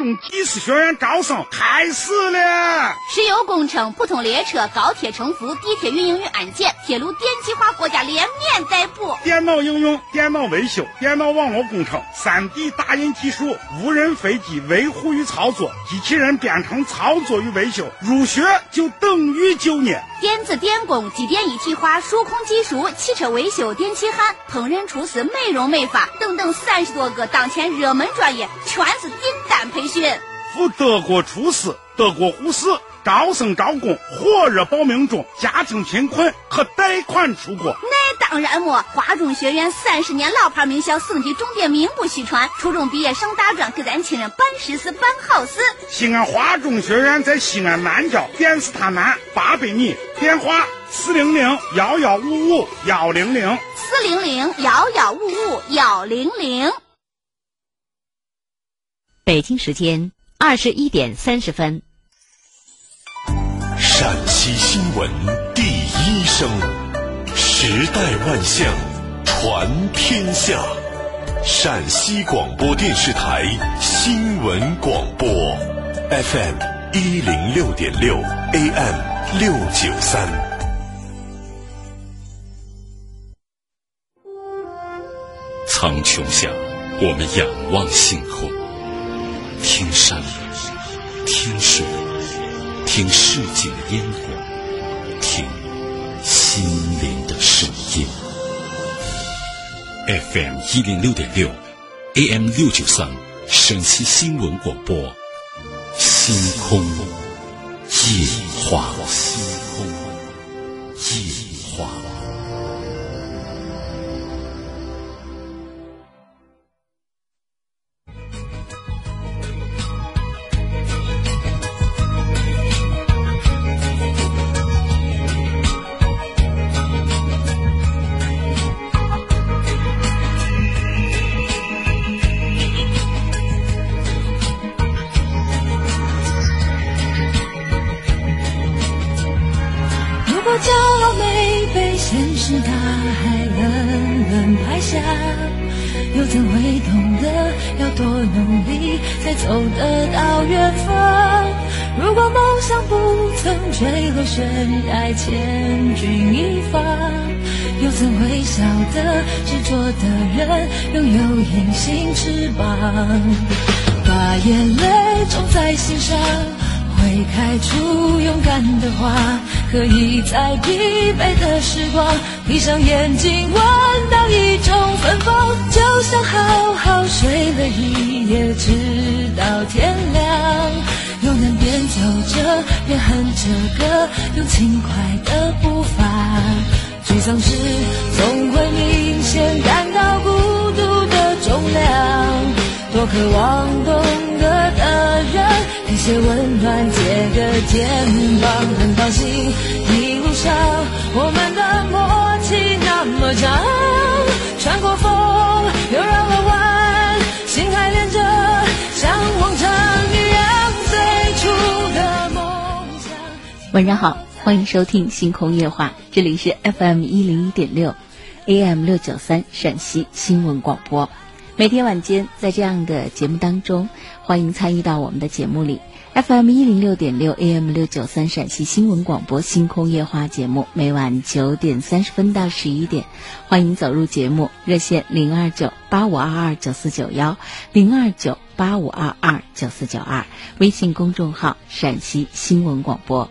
中技术学院招生开始了。石油工程、普通列车、高铁乘服、地铁运营与安检、铁路电气化，国家连面带补。电脑应用、电脑维修、电脑网络工程、3D 打印技术、无人飞机维护与操作、机器人编程操作与维修，入学就等于就业。电子电工、机电一体化、数控技术、汽车维修、电气焊、烹饪厨师、美容美发等等三十多个当前热门专业，全是订单培训。赴德国厨师、德国护士，招生招工火热报名中，家庭贫困可贷款出国。那当然么，华中学院三十年老牌名校，省级重点名不虚传。初中毕业上大专，给咱亲人办实事、办好事。西安华中学院在西安南郊电视塔南八百米，电话四零零幺幺五五幺零零四零零幺幺五五幺零零。北京时间二十一点三十分。陕西新闻第一声，时代万象，传天下。陕西广播电视台新闻广播，FM 一零六点六，AM 六九三。苍穹下，我们仰望星空，听山，听水，听市井的烟火，听心灵的声音。FM 一零六点六，AM 六九三，陕西新闻广播，星空夜话。星空夜曾坠落悬崖，千钧一发，又怎会晓得执着的人拥有隐形翅膀？把眼泪种在心上。会开出勇敢的花，可以在疲惫的时光，闭上眼睛闻到一种芬芳，就像好好睡了一夜，直到天亮。又能边走着边哼着歌，用轻快的步伐。沮丧时总会明显感到孤独的重量，多渴望懂得的人。给些温暖，借个肩膀，很高兴一路上我们的默契那么长，穿过风又绕了弯，心还连着，像往常一样晚上好，欢迎收听《星空夜话》，这里是 FM 一零一点六，AM 六九三陕西新闻广播。每天晚间在这样的节目当中，欢迎参与到我们的节目里。FM 一零六点六 AM 六九三陕西新闻广播《星空夜话》节目，每晚九点三十分到十一点，欢迎走入节目。热线零二九八五二二九四九幺零二九八五二二九四九二，微信公众号陕西新闻广播。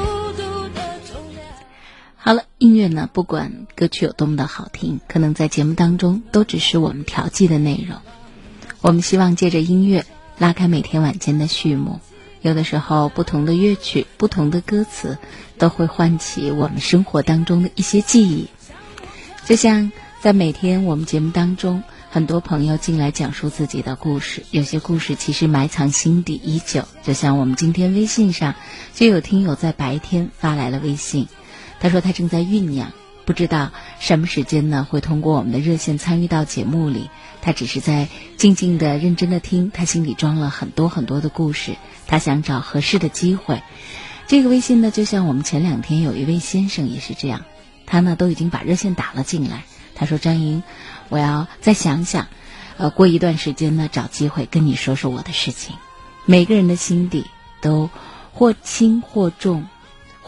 好了，音乐呢，不管歌曲有多么的好听，可能在节目当中都只是我们调剂的内容。我们希望借着音乐拉开每天晚间的序幕。有的时候，不同的乐曲、不同的歌词，都会唤起我们生活当中的一些记忆。就像在每天我们节目当中，很多朋友进来讲述自己的故事，有些故事其实埋藏心底已久。就像我们今天微信上就有听友在白天发来了微信，他说他正在酝酿，不知道什么时间呢会通过我们的热线参与到节目里。他只是在静静的、认真的听，他心里装了很多很多的故事，他想找合适的机会。这个微信呢，就像我们前两天有一位先生也是这样，他呢都已经把热线打了进来。他说：“张莹，我要再想想，呃，过一段时间呢，找机会跟你说说我的事情。”每个人的心底都或轻或重，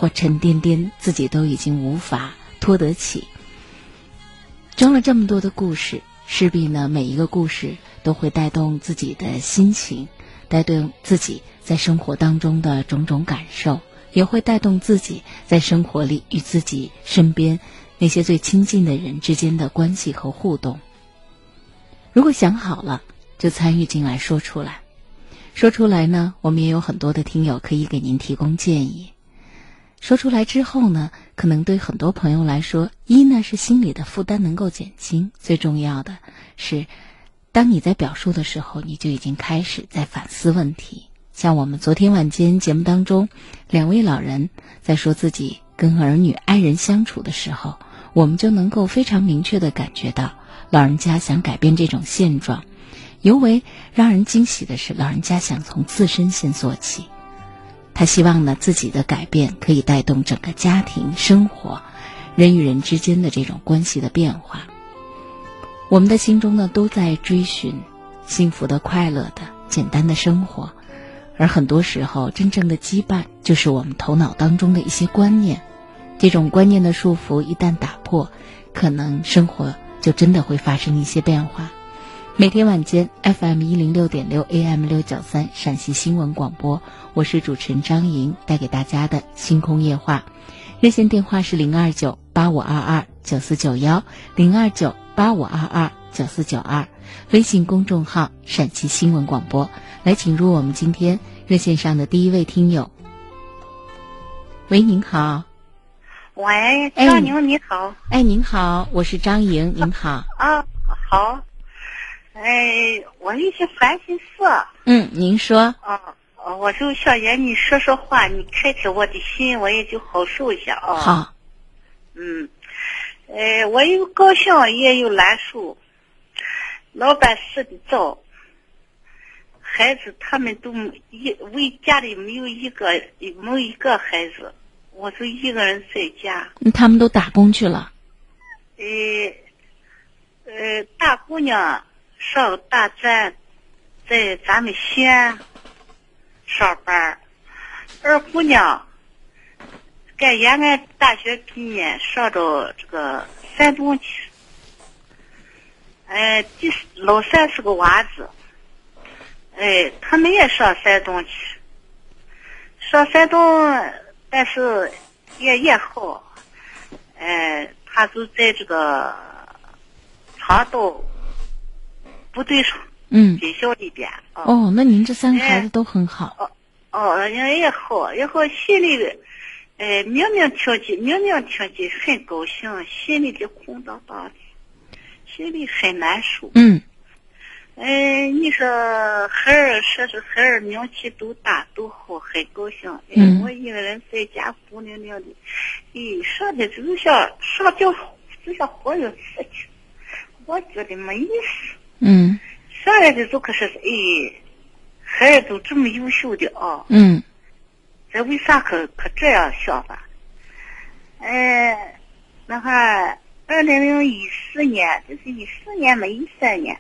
或沉甸甸，自己都已经无法托得起，装了这么多的故事。势必呢，每一个故事都会带动自己的心情，带动自己在生活当中的种种感受，也会带动自己在生活里与自己身边那些最亲近的人之间的关系和互动。如果想好了，就参与进来说出来。说出来呢，我们也有很多的听友可以给您提供建议。说出来之后呢，可能对很多朋友来说，一呢是心里的负担能够减轻，最重要的是，当你在表述的时候，你就已经开始在反思问题。像我们昨天晚间节目当中，两位老人在说自己跟儿女爱人相处的时候，我们就能够非常明确的感觉到，老人家想改变这种现状。尤为让人惊喜的是，老人家想从自身先做起。他希望呢，自己的改变可以带动整个家庭生活、人与人之间的这种关系的变化。我们的心中呢，都在追寻幸福的、快乐的、简单的生活，而很多时候，真正的羁绊就是我们头脑当中的一些观念。这种观念的束缚一旦打破，可能生活就真的会发生一些变化。每天晚间，FM 一零六点六，AM 六九三，陕西新闻广播，我是主持人张莹，带给大家的星空夜话。热线电话是零二九八五二二九四九幺，零二九八五二二九四九二。微信公众号陕西新闻广播。来，请入我们今天热线上的第一位听友。喂，您好。喂，张宁，你好。哎，您好，我是张莹，您好。啊，好。哎，我有些烦心事。嗯，您说。啊，我就想让你说说话，你开开我的心，我也就好受一下啊。好。嗯，哎，我有高兴，也有难受。老板死的早，孩子他们都一为家里没有一个没有一个孩子，我就一个人在家。他们都打工去了。呃，呃，大姑娘。上大专，在咱们西安上班二姑娘在延安大学毕业，上到这个山东去。哎，第老三是个娃子，哎，他们也上山东去。上山东，但是也也好，哎，他就在这个长岛。部队上，嗯，军校里边。哦，那您这三个孩子都很好。哦，哦，人家也好，也好，心里的，哎，明明听见，明明听见很高兴，心里的空荡荡的，心里很难受。嗯。哎，你说孩儿说是孩儿名气都大都好，很高兴。嗯。我一个人在家孤零零的，哎，上的就像上吊，就像活有事情，我觉得没意思。嗯，上来的都可是哎，孩儿都这么优秀的啊。嗯，这为啥可可这样想法？哎，那哈，二零零一四年，这是一四年嘛，一三年。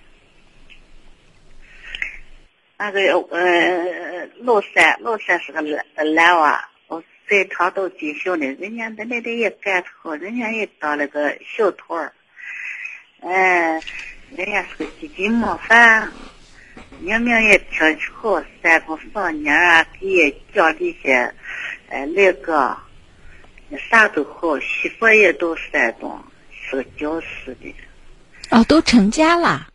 那个呃，老三，老三是个男男娃，我在他都进校呢，人家在那里也干得好，人家也当了个小头儿，嗯，人家是个积极模范，明明也挺好，山东上年啊，给奖励些，呃，那个啥都好，媳妇也都山东，是个教师的。哦，都成家了。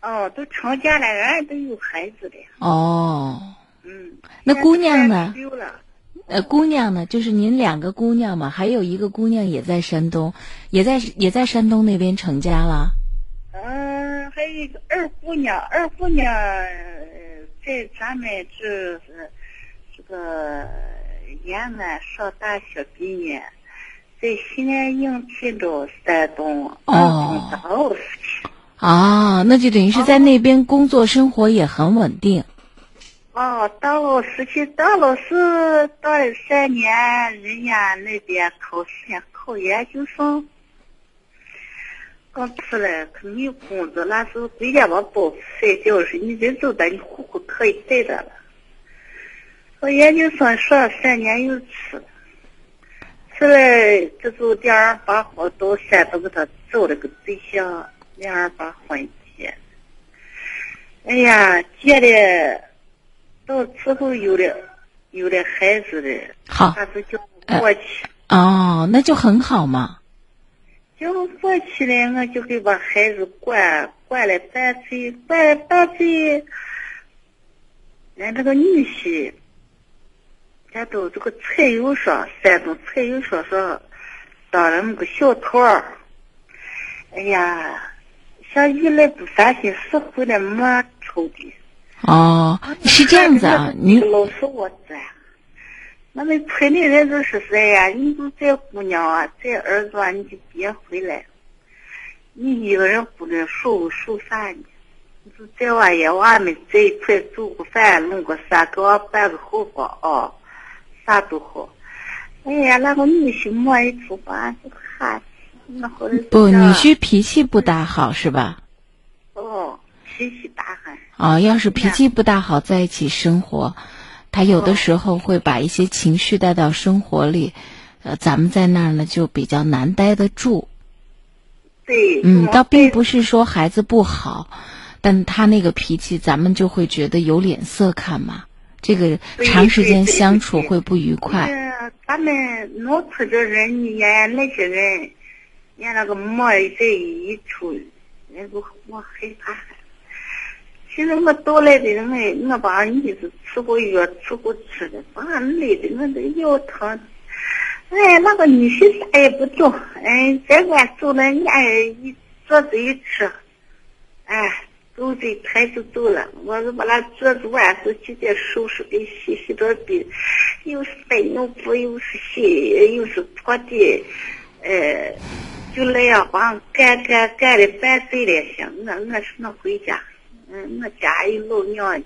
哦，都成家了，人家都有孩子的。哦，嗯，那姑娘呢现在都了。呃，姑娘呢，就是您两个姑娘嘛，还有一个姑娘也在山东，也在也在山东那边成家了。嗯，还有一个二姑娘，二姑娘呃在咱们这是这个延安上大学毕业，在西安应聘到山东哦二中大奥时期。啊，那就等于是在那边工作生活也很稳定。哦，当老师去当老师当了三年，人家那边考试，考研究生。刚出来可没有工作，那时候国家把保费就是你人走的，你户口可以带着了。我研究生上三年又出了，出来这就两儿把好到山东给他找了个对象，两人把婚结。哎呀，结了，到之后有了有了孩子了，好那就叫过去。哦，那就很好嘛。叫过去了，我就给把孩子管管了半岁，管了半岁，俺这个女婿，俺都这个菜油商，山东菜油商上当了那个小头儿。哎呀，像原来不啥心，死回来没愁的。哦，是这样子啊，你老是我赚。那么村里人都是谁呀，你就这姑娘啊，这儿子啊，你就别回来。你一个人不能受受啥呢？你就这玩意儿，俺们在一块做个饭，弄个啥，给我办个后房啊，啥都好。哎呀，那个女婿摸一出吧，就哈，那后来不女婿脾气不大好是吧？哦，脾气大很。哦、要是脾气不大好，在一起生活，他有的时候会把一些情绪带到生活里，呃，咱们在那儿呢就比较难待得住。对，嗯，倒并不是说孩子不好，但他那个脾气，咱们就会觉得有脸色看嘛。这个长时间相处会不愉快。呃，咱们农村的人，你眼那些人，眼那个馍这一出，人都我害怕。其实我到来的人，我我把你是吃过药，吃过吃的，把俺累的我都腰疼。哎，那个女婿啥也不懂，哎，这俺走了，俺一桌子一吃，哎，走这开就走了。我是把那桌子碗是直接收拾给洗洗到底，又是摆尿布，又是洗，又是拖地，呃，就那样把俺干干干的半醉了，行，我我是我回家，嗯，我家有老娘，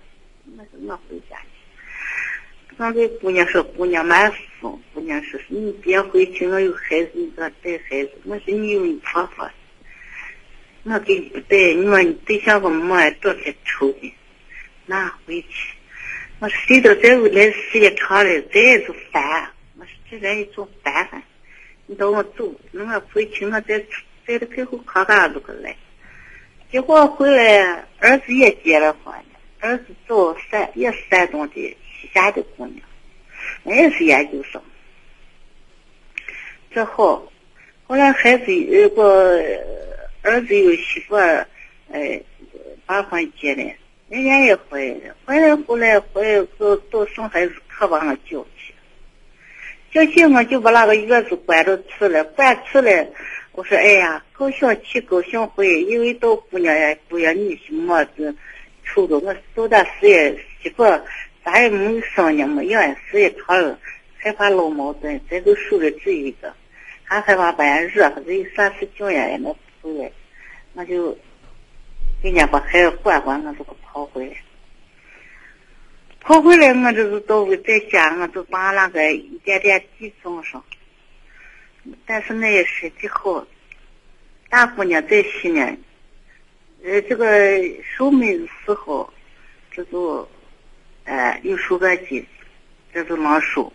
我说我回家去。俺给姑娘说，姑娘蛮疯。姑娘说，你别回去，我有孩子，你给我带孩子。我说你有你婆婆，我给你不带。你说你对象个馍多少抽的，那回去。我说谁都在屋来时间长了，这也是烦。我说这人也总烦烦。你等我走，等我回去，我再再开后看看都个来。结果回来，儿子也结了婚，儿子找山也是山东的西夏的姑娘，人也是研究生。这后，后来孩子有个儿子有媳妇哎，呃，把婚结了，人家也回来了，回来后来回来都都生孩子，可把我叫去，叫去我就把那个月子管着吃了，管吃了。我说，哎呀，高兴去，高兴回，因为到姑娘呀，姑娘女婿么子，瞅着我做点事业，媳妇咱也没有生呢，没养，时间长了，害怕闹矛盾，这都受了这一个，还害怕把人惹，这有啥事情呀，也那不回来，我就人家把孩子管管，我就给跑回来。跑回来，我就是到在家，我就把那个一点点地种上。但是那也身体好，大姑娘在西安，呃，这个收麦的时候，这就，呃，有收割机，这就能收。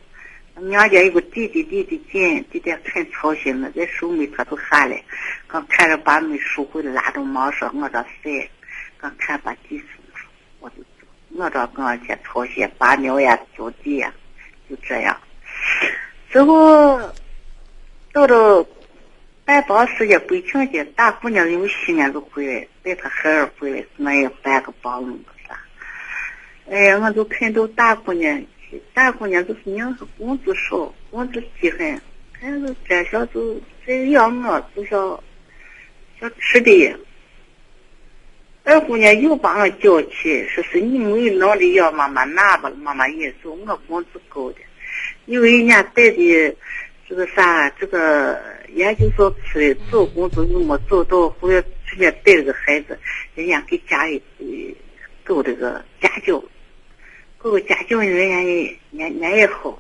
娘家有个弟弟，弟弟进，弟弟很操心了，在收麦他都喊来，刚看着把门收回来，拉到忙上，我这晒，刚看把地收出，我就，我这跟俺姐操心，拔苗呀，浇地呀，就这样。之后到了办房时间归情节，大姑娘因为西安就回来，带她孩儿回来，那也办个帮个啥。哎呀，我就看到大姑娘，大姑娘就是娘是工资少，工资低很，看着这小就这养我，就像像吃的。二姑娘又把我叫去，说是你没有能力养妈妈，拿吧，妈妈也走，我工资高的。因为人家带的这个啥，这个研究所出来做工作又没做到，后来直接带了个孩子，人家给家里搞这个家教，搞个家教人家也人家也好，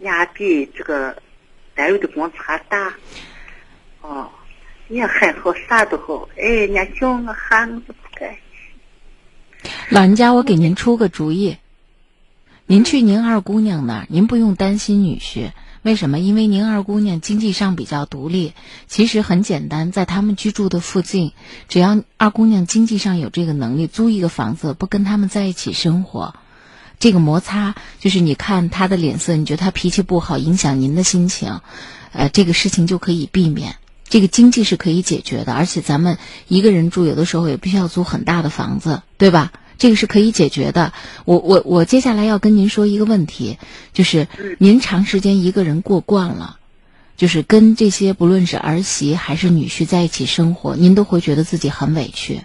人家比这个单位的工资还大，哦，人家很好，啥都好，哎，人家叫我喊我都不干。老人家，我给您出个主意。您去您二姑娘那儿，您不用担心女婿。为什么？因为您二姑娘经济上比较独立。其实很简单，在他们居住的附近，只要二姑娘经济上有这个能力，租一个房子，不跟他们在一起生活，这个摩擦就是你看他的脸色，你觉得他脾气不好，影响您的心情，呃，这个事情就可以避免。这个经济是可以解决的，而且咱们一个人住，有的时候也必须要租很大的房子，对吧？这个是可以解决的。我我我接下来要跟您说一个问题，就是您长时间一个人过惯了，就是跟这些不论是儿媳还是女婿在一起生活，您都会觉得自己很委屈。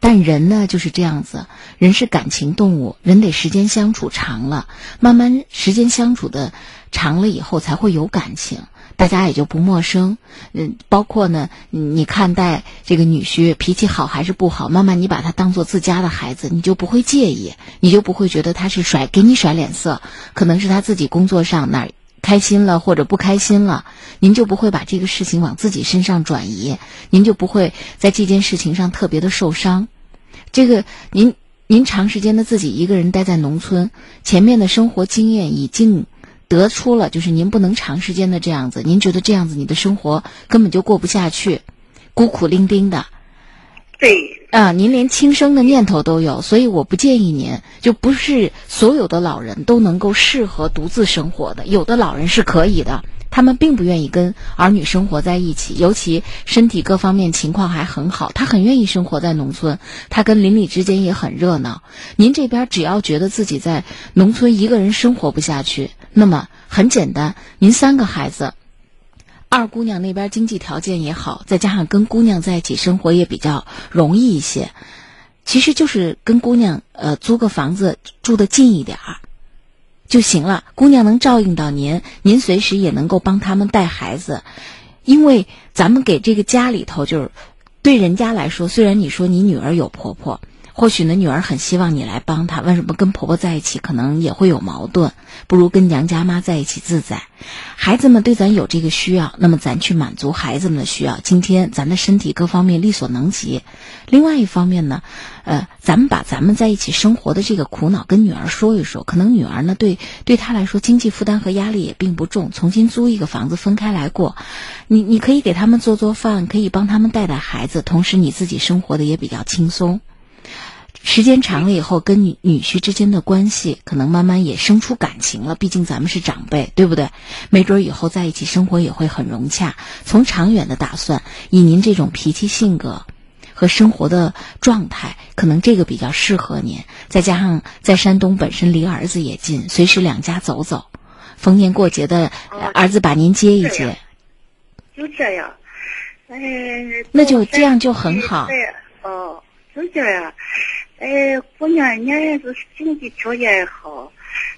但人呢就是这样子，人是感情动物，人得时间相处长了，慢慢时间相处的长了以后才会有感情。大家也就不陌生，嗯，包括呢，你看待这个女婿脾气好还是不好，慢慢你把他当做自家的孩子，你就不会介意，你就不会觉得他是甩给你甩脸色，可能是他自己工作上哪开心了或者不开心了，您就不会把这个事情往自己身上转移，您就不会在这件事情上特别的受伤。这个您您长时间的自己一个人待在农村，前面的生活经验已经。得出了，就是您不能长时间的这样子。您觉得这样子，你的生活根本就过不下去，孤苦伶仃的。对啊，您连轻生的念头都有，所以我不建议您。就不是所有的老人都能够适合独自生活的，有的老人是可以的，他们并不愿意跟儿女生活在一起，尤其身体各方面情况还很好，他很愿意生活在农村，他跟邻里之间也很热闹。您这边只要觉得自己在农村一个人生活不下去。那么很简单，您三个孩子，二姑娘那边经济条件也好，再加上跟姑娘在一起生活也比较容易一些，其实就是跟姑娘呃租个房子住的近一点儿就行了。姑娘能照应到您，您随时也能够帮他们带孩子，因为咱们给这个家里头就是对人家来说，虽然你说你女儿有婆婆。或许呢，女儿很希望你来帮她。为什么跟婆婆在一起可能也会有矛盾？不如跟娘家妈在一起自在。孩子们对咱有这个需要，那么咱去满足孩子们的需要。今天咱的身体各方面力所能及。另外一方面呢，呃，咱们把咱们在一起生活的这个苦恼跟女儿说一说。可能女儿呢，对对她来说经济负担和压力也并不重。重新租一个房子分开来过，你你可以给他们做做饭，可以帮他们带带孩子，同时你自己生活的也比较轻松。时间长了以后，跟女女婿之间的关系可能慢慢也生出感情了。毕竟咱们是长辈，对不对？没准以后在一起生活也会很融洽。从长远的打算，以您这种脾气性格和生活的状态，可能这个比较适合您。再加上在山东本身离儿子也近，随时两家走走，逢年过节的儿子把您接一接，就这样。哎，那就这样就很好。对哦，就这样。哎，姑娘，人家也是经济条件也好，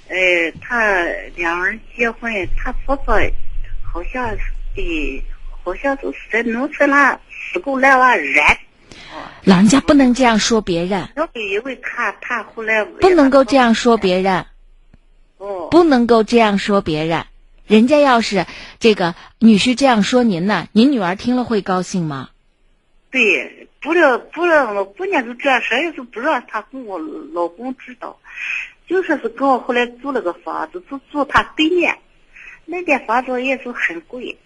哎，他两人结婚，他婆婆好像的，好像都是在农村那死狗来娃人。老人家不能这样说别人。我因为他他后来不能够这样说别人。哦。不能够这样说别人，人家要是这个女婿这样说您呢，您女儿听了会高兴吗？对，不了不了我姑娘就这样说，也是不让她跟我老公知道，就说是跟我后来租了个房子，就住他对面，那间房子也是很贵，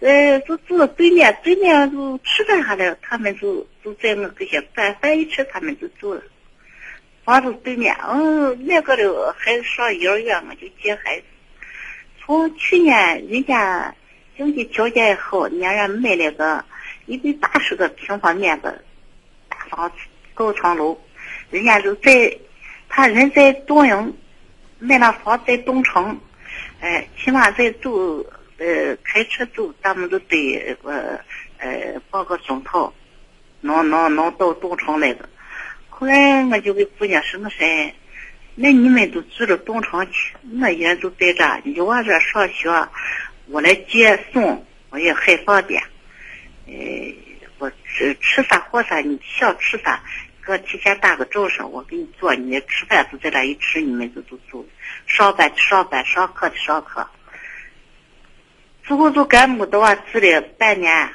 呃，就住了对面，对面就吃饭啥的，他们就就在那这些饭饭一吃，他们就走了。房子对面，嗯，那个的孩子上幼儿园，我就接孩子。从去年人家经济条件也好，人家买了个一百八十个平方面的大房子，高层楼。人家就在，他人在东营，买那房在东城，哎，起码在走，呃，开车走，咱们都得呃呃半个钟头，能能能到东城来的。后来我就给姑娘说：“我说，那你们都住到东城去，我一人就在这，你往这上学，我来接送，我也很方便。呃，我吃吃啥喝啥，你想吃啥，给我提前打个招呼，我给你做。你吃饭就在那一吃，你们就就走。上班去上班，上课去上课。之后就干木的话住了半年。”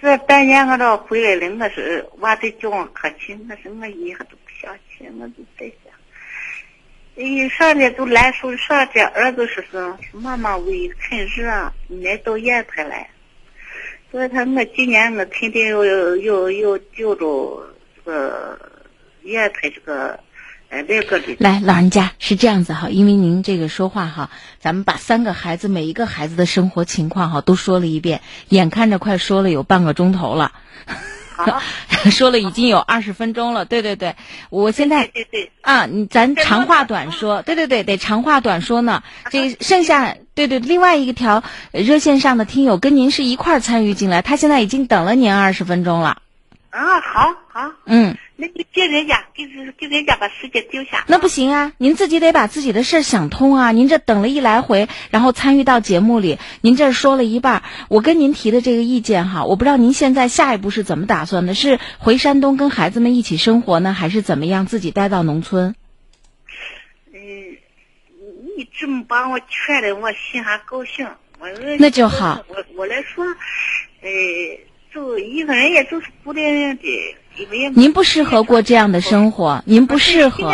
这半年我这回来了，我是娃在叫我可亲，我说我一下都不想去，我就在想，一，上来都难受，上这儿子说是妈妈胃很热，你来到烟台来，所以他我今年我肯定要要要调着这个烟台这个。个来，老人家是这样子哈，因为您这个说话哈，咱们把三个孩子每一个孩子的生活情况哈都说了一遍，眼看着快说了有半个钟头了，说了已经有二十分钟了，对对对，我现在对对啊，你咱长话短说，对对对，得长话短说呢。这剩下对对，另外一条热线上的听友跟您是一块儿参与进来，他现在已经等了您二十分钟了。啊，好好，嗯。那你接人家，给给人家把时间丢下。那不行啊！您自己得把自己的事儿想通啊！您这等了一来回，然后参与到节目里，您这说了一半，我跟您提的这个意见哈，我不知道您现在下一步是怎么打算的？是回山东跟孩子们一起生活呢，还是怎么样？自己待到农村？嗯，你这么把我劝的，我心还高兴。我那就好。我我来说，呃，就一个人，也就是孤零零的。您不适合过这样的生活，您不适合。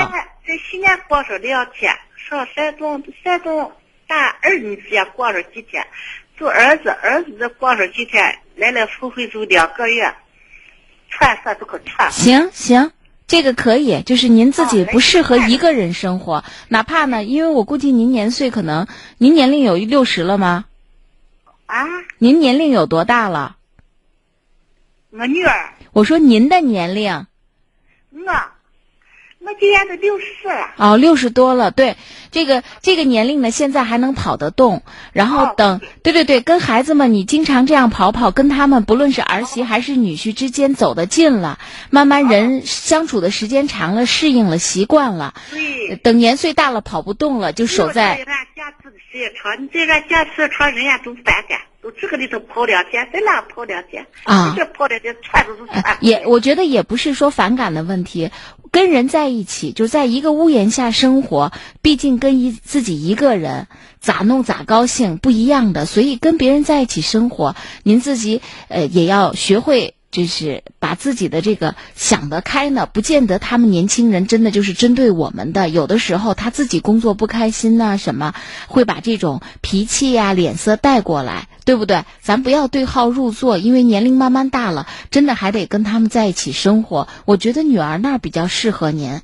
在西安过上两天，上山东，山东大儿女家过上几天，做儿子，儿子再过上几天，来来回回就两个月，串算都可串。行行，这个可以，就是您自己不适合一个人生活，哪怕呢，因为我估计您年岁可能，您年龄有六十了吗？啊？您年龄有多大了？我女儿。我说您的年龄，我我今年都六十了。哦，六十多了，对，这个这个年龄呢，现在还能跑得动，然后等，对对对，跟孩子们你经常这样跑跑，跟他们不论是儿媳还是女婿之间走得近了，慢慢人相处的时间长了，适应了，习惯了。对。等年岁大了，跑不动了，就守在。人家都反感。都这个里头跑两天，在那跑两天，啊，这跑两天，串都是串。也，我觉得也不是说反感的问题，跟人在一起，就在一个屋檐下生活，毕竟跟一自己一个人咋弄咋高兴不一样的，所以跟别人在一起生活，您自己呃也要学会。就是把自己的这个想得开呢，不见得他们年轻人真的就是针对我们的。有的时候他自己工作不开心呐，什么会把这种脾气呀、脸色带过来，对不对？咱不要对号入座，因为年龄慢慢大了，真的还得跟他们在一起生活。我觉得女儿那儿比较适合您，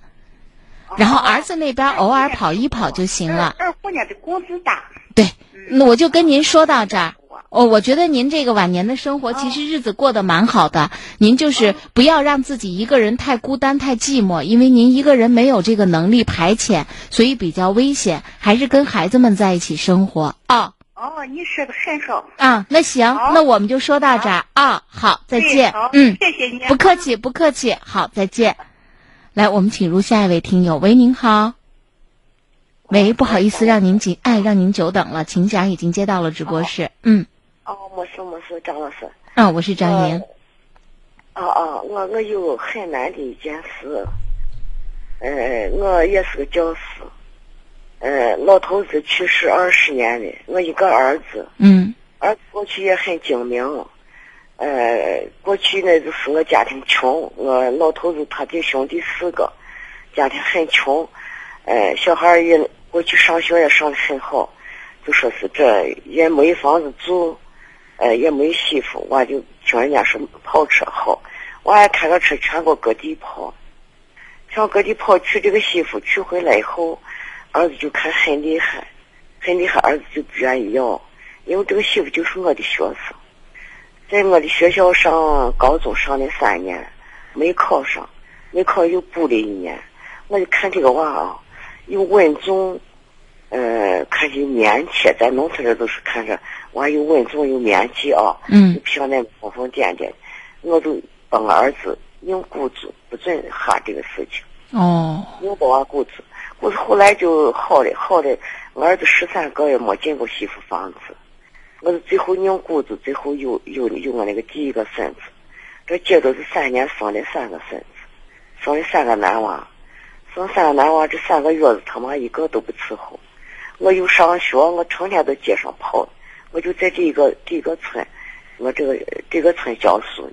然后儿子那边偶尔跑一跑就行了。二姑娘的工资大。对，那我就跟您说到这儿。哦，我觉得您这个晚年的生活其实日子过得蛮好的。您就是不要让自己一个人太孤单、太寂寞，因为您一个人没有这个能力排遣，所以比较危险。还是跟孩子们在一起生活啊。哦，你是个神手。啊，那行，那我们就说到这儿啊。好，再见。嗯，谢谢您。不客气，不客气。好，再见。来，我们请入下一位听友。喂，您好。喂，不好意思，让您久，哎，让您久等了，请讲，已经接到了直播室。嗯。哦，没事没事，张老师。啊，我是张莹。哦哦，我我有很难的一件事。呃，我也是个教师。呃，老头子去世二十年了，我一个儿子。嗯。儿子过去也很精明。呃，过去呢就是我家庭穷，我老头子他的兄弟四个，家庭很穷，呃，小孩儿也过去上学也上的很好，就说是这也没房子住，呃，也没媳妇，我就听人家说跑车好，我还开个车全国各地跑，全国各地跑娶这个媳妇，娶回来以后，儿子就看很厉害，很厉害，儿子就不愿意要，因为这个媳妇就是我的学生。在我的学校上高中上了三年，没考上，没考又补了一年。我就看这个娃啊，又稳重，呃，看有面气，咱农村人都是看着娃有稳重有面气啊，嗯又漂亮疯疯癫癫。我就把我儿子硬鼓住，不准哈这个事情，哦，硬把我鼓住。鼓住后来就好了，好了。我儿子十三个月没进过媳妇房子。我是最后拧骨子，最后有有有我那个第一个孙子，这接着是三年生了三个孙子，生了三个男娃，生三个男娃，这三个月子他妈一个都不伺候。我又上学，我成天在街上跑，我就在这个这个村，我这个这个村教书，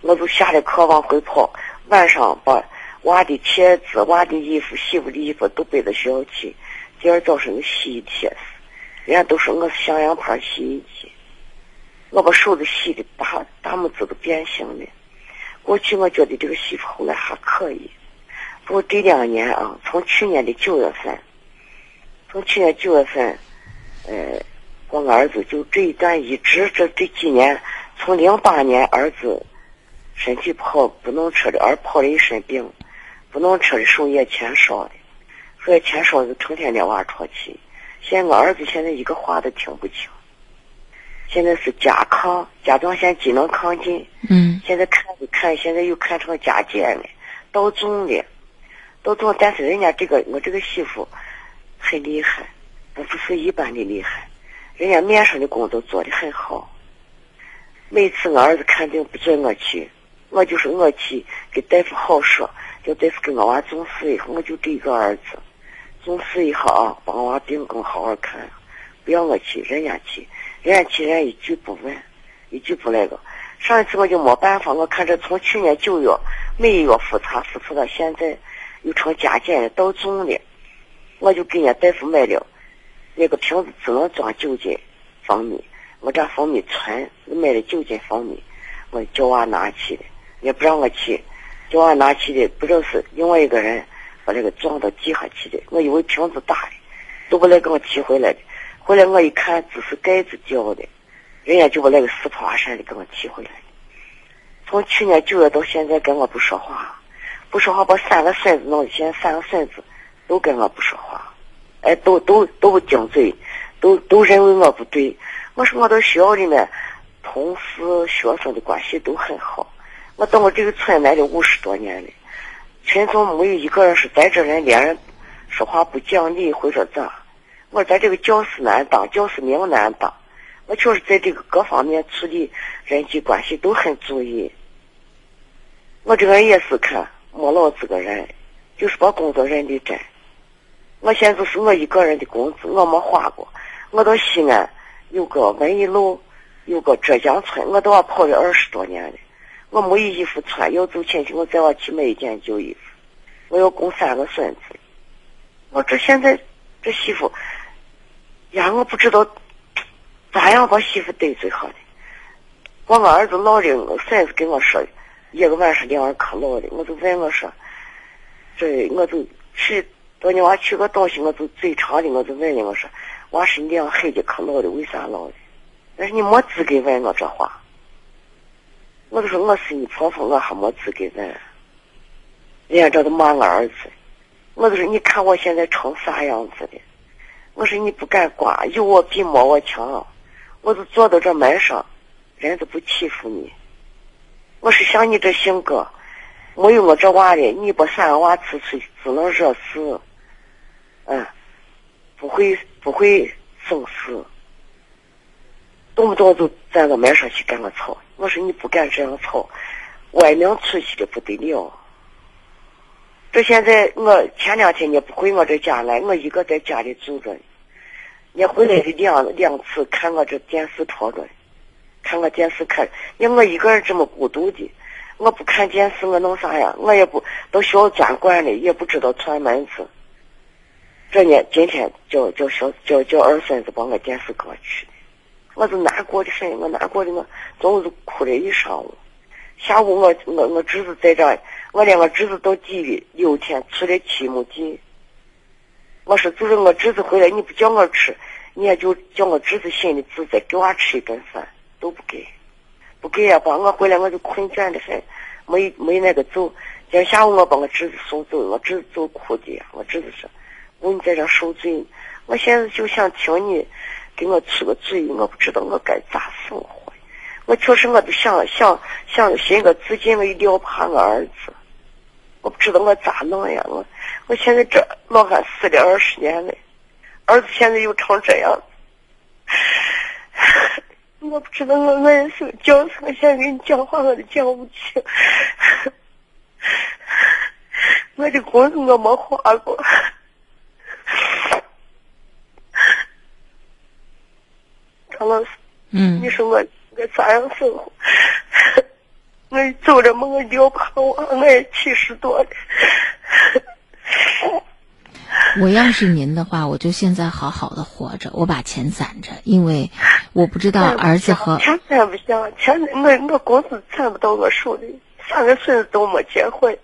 我就下了课往回跑，晚上把娃的鞋子、娃的衣服、媳妇的衣服都背到学校去，第二早上又洗一天。人家都说我是向阳牌洗衣机，我把手都洗的大大拇指都变形了。过去我觉得这个媳妇后来还可以，不过这两年啊，从去年的九月份，从去年九月份，呃，我儿子就这一段一直这这几年，从零八年儿子身体不好不能吃的，而跑了一身病，不能吃的手也钱烧的，所以钱烧就成天在娃啜泣。现在我儿子现在一个话都听不清，现在是甲亢，甲状腺机能亢进。嗯。现在看一看，现在又看成甲减了，到重了，到重。但是人家这个我这个媳妇很厉害，不是一般的厉害，人家面上的工作做的很好。每次我儿子看病不准我去，我就是我去给大夫好说，叫大夫给我娃重视一下，我就这一个儿子。重视一下啊，帮娃病更好好看，不要我去，人家去，人家去，人家一句不问，一句不那个。上一次我就没办法，我看这从去年九月每月复查，复查到现在又成加减了，到重了，我就给人家大夫买了那个瓶子，只能装九斤蜂蜜，我这蜂蜜存，买了九斤蜂蜜，我叫娃拿去的，也不让我去，叫娃拿去的，不知道是另外一个人。把这个装到地下去的，我以为瓶子大的，都不来给我提回来的。回来我一看，只是盖子掉的，人家就把那个四破瓦山的给我提回来的。从去年九月到现在跟我不说话，不说话把三个孙子弄的，现在三个孙子都跟我不说话，哎，都都都不顶嘴，都都认为我不对。我说我到学校里面，同事学生的关系都很好。我到我这个村来了五十多年了。群众没有一个人是在这人连人说话不讲理或者咋？我在这个教师难当，教师名难当。我确实在这个各方面处理人际关系都很注意。我这个人也是看没老子个人，就是把工作认的真。我现在就是我一个人的工资，我没花过。我到西安有个文艺路，有个浙江村，我都要跑了二十多年了。我没有衣服穿，要走亲戚，我再往去买一件旧衣服。我要供三个孙子，我这现在这媳妇，呀，我不知道咋样把媳妇得罪好的。我我儿子闹的，我孙子跟我说的，一个晚上两人可闹的，我就问我说，这我就去到你娃取个东西，我就嘴长的，我就问你，我说，娃是两黑的可闹的，为啥闹的？但是你没资格问我这话。我就说我是你婆婆，我还没资格问。人家这都骂我儿子，我就说你看我现在成啥样子的？我说你不敢刮，有我比没我强。我就坐到这门上，人都不欺负你。我是像你这性格，没有我这娃的，你把三个娃出去只能惹事，嗯，不会不会生事。动不动就站到门上去跟我吵，我说你不敢这样吵，外名出去的不得了。这现在我前两天你不回我这家来，我一个在家里住着，你回来的两两次看我这电视拖着，看个电视看，你我一个人这么孤独的，我不看电视我弄啥呀？我也不都需要钻管的，也不知道串门子。这年今天叫叫小叫叫二孙子把我电视给我取，我就难过的很，我难过的我中午就哭了一上午。下午我我我侄子在这，我连我侄子到地里六天出来七亩地。我说就是我侄子回来你不叫我吃，你也就叫我侄子心里自在，给我吃一顿饭都不给，不给呀！把我回来我就困倦的很，没没那个走。今天下午我把我侄子送走，我侄子走哭的，我侄子说：“我你在这受罪，我现在就想听你给我出个主意，我不知道我该咋生活。”我确实，我都想想想寻个自尽，我一定要怕我儿子。我不知道我咋弄呀！我我现在这老汉死了二十年了，儿子现在又成这样，我不知道我我是讲什么，现在跟你讲话我都讲不清。我的工资我没花过，张老师，嗯你说我。我咋样生活？我走着么？我六怕我，我也七十多了。我要是您的话，我就现在好好的活着，我把钱攒着，因为我不知道儿子和钱攒不下，钱我我工资攒不到我手里，三个孙子都没结婚。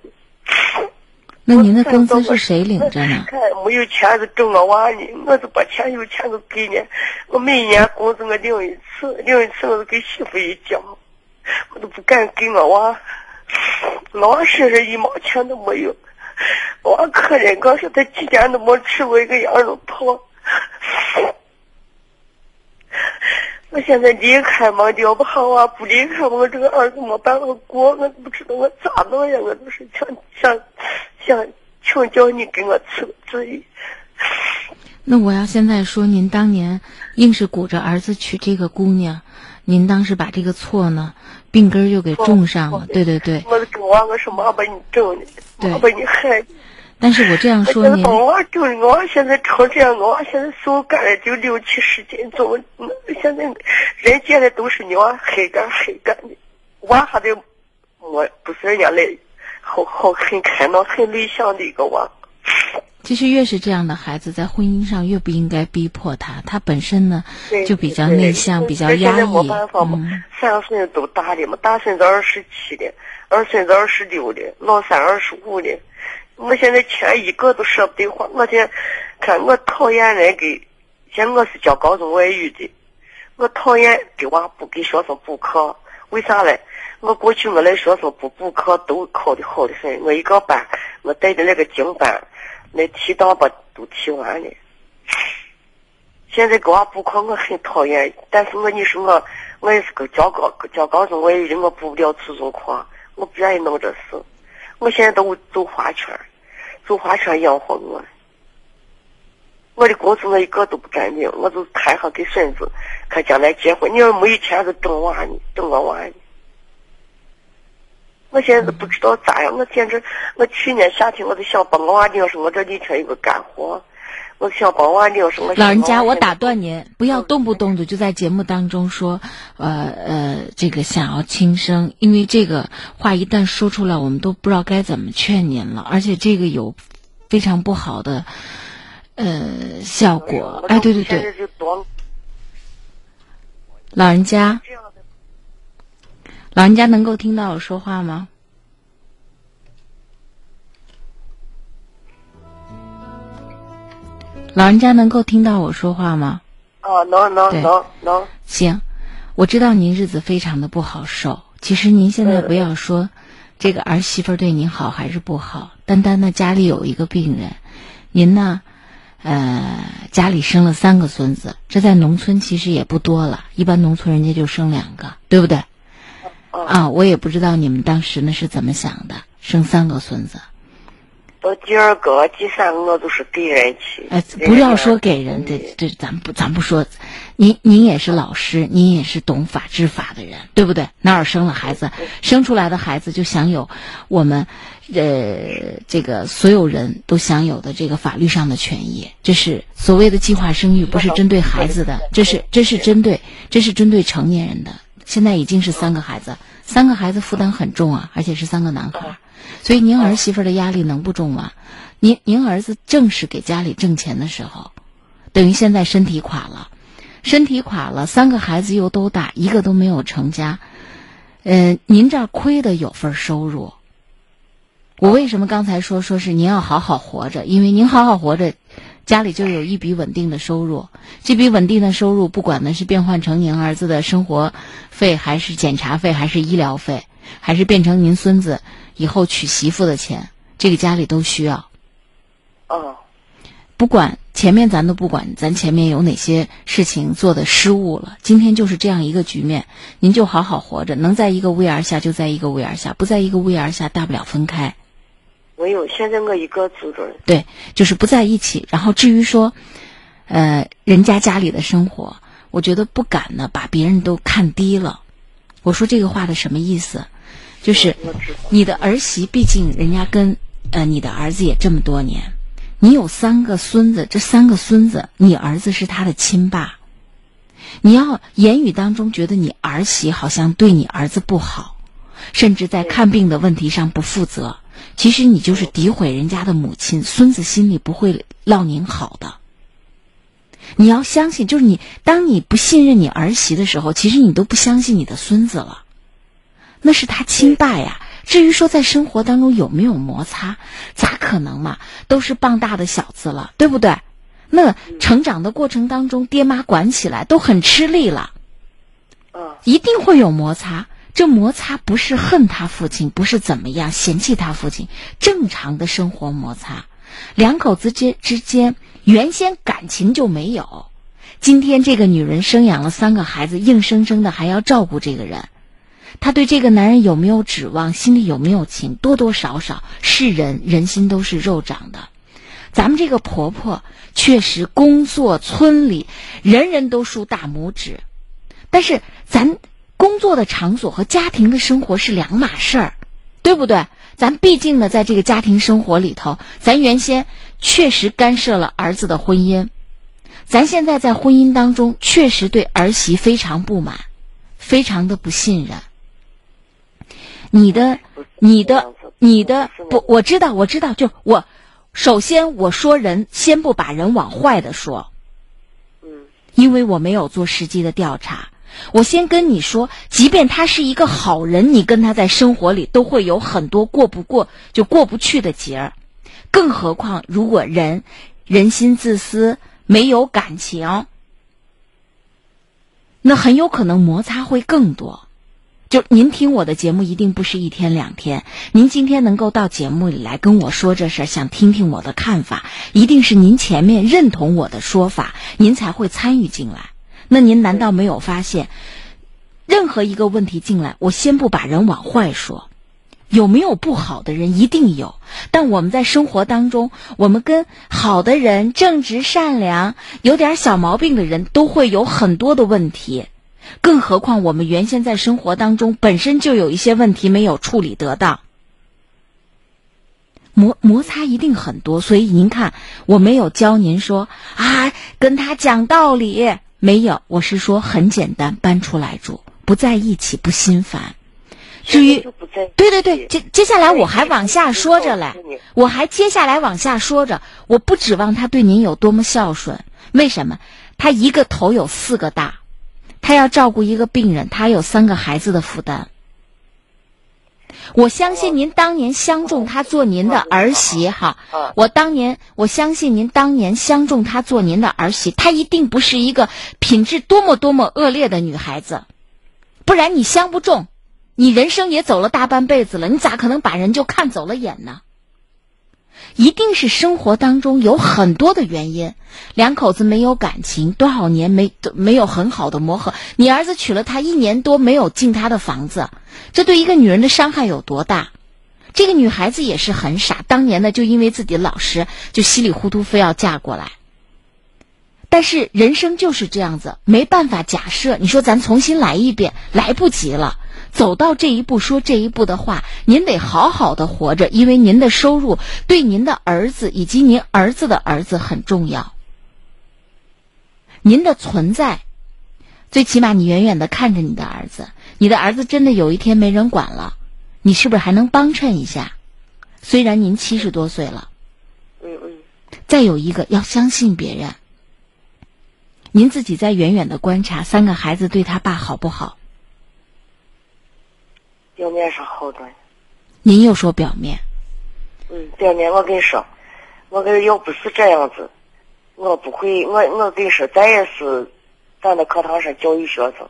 那您的工资是谁领着呢？没有钱是挣我娃呢，我就把钱有钱都给你。我每年工资我领一次，领一次我就给媳妇一交，我都不敢给我娃。老是是一毛钱都没有，我可怜，刚说他几年都没吃过一个羊肉泡。我现在离开嘛，要不好啊！不离开我这个儿子没办法过，我不知道我咋弄呀！我都是想想想请教你给我出个主意。那我要现在说，您当年硬是鼓着儿子娶这个姑娘，您当时把这个错呢，病根又给种上了。对对对。我跟娃我说妈把你种的，妈把你害的。但是我这样说您，我娃整的，我娃现在成这样，我娃现在手干了就六七十斤，怎么现在人见的都是你娃黑干黑干的，娃还得我不是人家来，好好很开朗很内向的一个娃。其实越是这样的孩子，在婚姻上越不应该逼迫他，他本身呢就比较内向，比较压抑。没办法嘛，三个孙子都大的嘛，大孙子二十七的，二孙子二十六的，老三二十五的。我现在钱一个都舍不得花，我现看我讨厌人给，现我是教高中外语的，我讨厌给娃不给学生补课，为啥嘞？我过去我那学生不补课都考的好的很，我一个班我带的那个精班，那提档把都提完了。现在给娃补课我很讨厌，但是我你说我我也是个教高教高中我也，我补不了初中课，我不愿意弄这事。我现在都走花圈，走花圈养活我。我的工资我一个都不敢领，我就摊上给孙子，看将来结婚。你要没钱就整娃呢，整我娃呢。我现在都不知道咋样，我简直，我去年夏天我都想帮我娃领上，我这几天有个干活。我想帮娃领什么？老人家，我打断您，不要动不动的就在节目当中说，呃呃，这个想要轻生，因为这个话一旦说出来，我们都不知道该怎么劝您了，而且这个有非常不好的呃效果。哎，对对对，老人家，老人家能够听到我说话吗？老人家能够听到我说话吗？啊，能能能能。行，我知道您日子非常的不好受。其实您现在不要说这个儿媳妇对您好还是不好，单单的家里有一个病人，您呢，呃，家里生了三个孙子，这在农村其实也不多了，一般农村人家就生两个，对不对？啊，我也不知道你们当时呢是怎么想的，生三个孙子。到第二个、第三个，都是给人去。哎，不要说给人，这这咱不咱不说。您您也是老师，您也是懂法治法的人，对不对？哪儿生了孩子，生出来的孩子就享有我们呃这个所有人都享有的这个法律上的权益。这是所谓的计划生育，不是针对孩子的，这是这是针对这是针对成年人的。现在已经是三个孩子，三个孩子负担很重啊，而且是三个男孩，所以您儿媳妇的压力能不重吗？您您儿子正是给家里挣钱的时候，等于现在身体垮了，身体垮了，三个孩子又都大，一个都没有成家，呃，您这儿亏的有份收入。我为什么刚才说说是您要好好活着？因为您好好活着，家里就有一笔稳定的收入。这笔稳定的收入，不管呢是变换成您儿子的生活费，还是检查费，还是医疗费，还是变成您孙子以后娶媳妇的钱，这个家里都需要。哦，不管前面咱都不管，咱前面有哪些事情做的失误了，今天就是这样一个局面，您就好好活着，能在一个屋檐下就在一个屋檐下，不在一个屋檐下，大不了分开。没有，现在我一个住着。对，就是不在一起。然后至于说，呃，人家家里的生活，我觉得不敢呢，把别人都看低了。我说这个话的什么意思？就是你的儿媳，毕竟人家跟呃你的儿子也这么多年，你有三个孙子，这三个孙子，你儿子是他的亲爸，你要言语当中觉得你儿媳好像对你儿子不好，甚至在看病的问题上不负责。其实你就是诋毁人家的母亲，孙子心里不会落您好的。你要相信，就是你，当你不信任你儿媳的时候，其实你都不相信你的孙子了。那是他亲爸呀。至于说在生活当中有没有摩擦，咋可能嘛？都是傍大的小子了，对不对？那成长的过程当中，爹妈管起来都很吃力了，一定会有摩擦。这摩擦不是恨他父亲，不是怎么样嫌弃他父亲，正常的生活摩擦，两口子之之间原先感情就没有，今天这个女人生养了三个孩子，硬生生的还要照顾这个人，她对这个男人有没有指望，心里有没有情，多多少少是人，人心都是肉长的。咱们这个婆婆确实工作，村里人人都竖大拇指，但是咱。工作的场所和家庭的生活是两码事儿，对不对？咱毕竟呢，在这个家庭生活里头，咱原先确实干涉了儿子的婚姻，咱现在在婚姻当中确实对儿媳非常不满，非常的不信任。你的、你的、你的不，我知道，我知道，就我首先我说人，先不把人往坏的说，嗯，因为我没有做实际的调查。我先跟你说，即便他是一个好人，你跟他在生活里都会有很多过不过就过不去的节儿。更何况，如果人人心自私，没有感情，那很有可能摩擦会更多。就您听我的节目，一定不是一天两天。您今天能够到节目里来跟我说这事儿，想听听我的看法，一定是您前面认同我的说法，您才会参与进来。那您难道没有发现，任何一个问题进来，我先不把人往坏说，有没有不好的人？一定有。但我们在生活当中，我们跟好的人、正直善良、有点小毛病的人都会有很多的问题，更何况我们原先在生活当中本身就有一些问题没有处理得当，摩摩擦一定很多。所以您看，我没有教您说啊，跟他讲道理。没有，我是说很简单，搬出来住，不在一起不心烦。至于对对对，接接下来我还往下说着嘞，我还接下来往下说着，我不指望他对您有多么孝顺。为什么？他一个头有四个大，他要照顾一个病人，他有三个孩子的负担。我相信您当年相中她做您的儿媳哈，我当年我相信您当年相中她做您的儿媳，她一定不是一个品质多么多么恶劣的女孩子，不然你相不中，你人生也走了大半辈子了，你咋可能把人就看走了眼呢？一定是生活当中有很多的原因，两口子没有感情，多少年没没有很好的磨合。你儿子娶了她一年多没有进她的房子，这对一个女人的伤害有多大？这个女孩子也是很傻，当年呢就因为自己老实，就稀里糊涂非要嫁过来。但是人生就是这样子，没办法。假设你说咱重新来一遍，来不及了。走到这一步，说这一步的话，您得好好的活着，因为您的收入对您的儿子以及您儿子的儿子很重要。您的存在最起码你远远的看着你的儿子，你的儿子真的有一天没人管了，你是不是还能帮衬一下？虽然您七十多岁了，嗯嗯，再有一个要相信别人。您自己在远远的观察三个孩子对他爸好不好？表面上好着呢。您又说表面，嗯，表面我跟你说，我跟要不是这样子，我不会，我我跟你说，咱也是，咱在课堂上教育学生。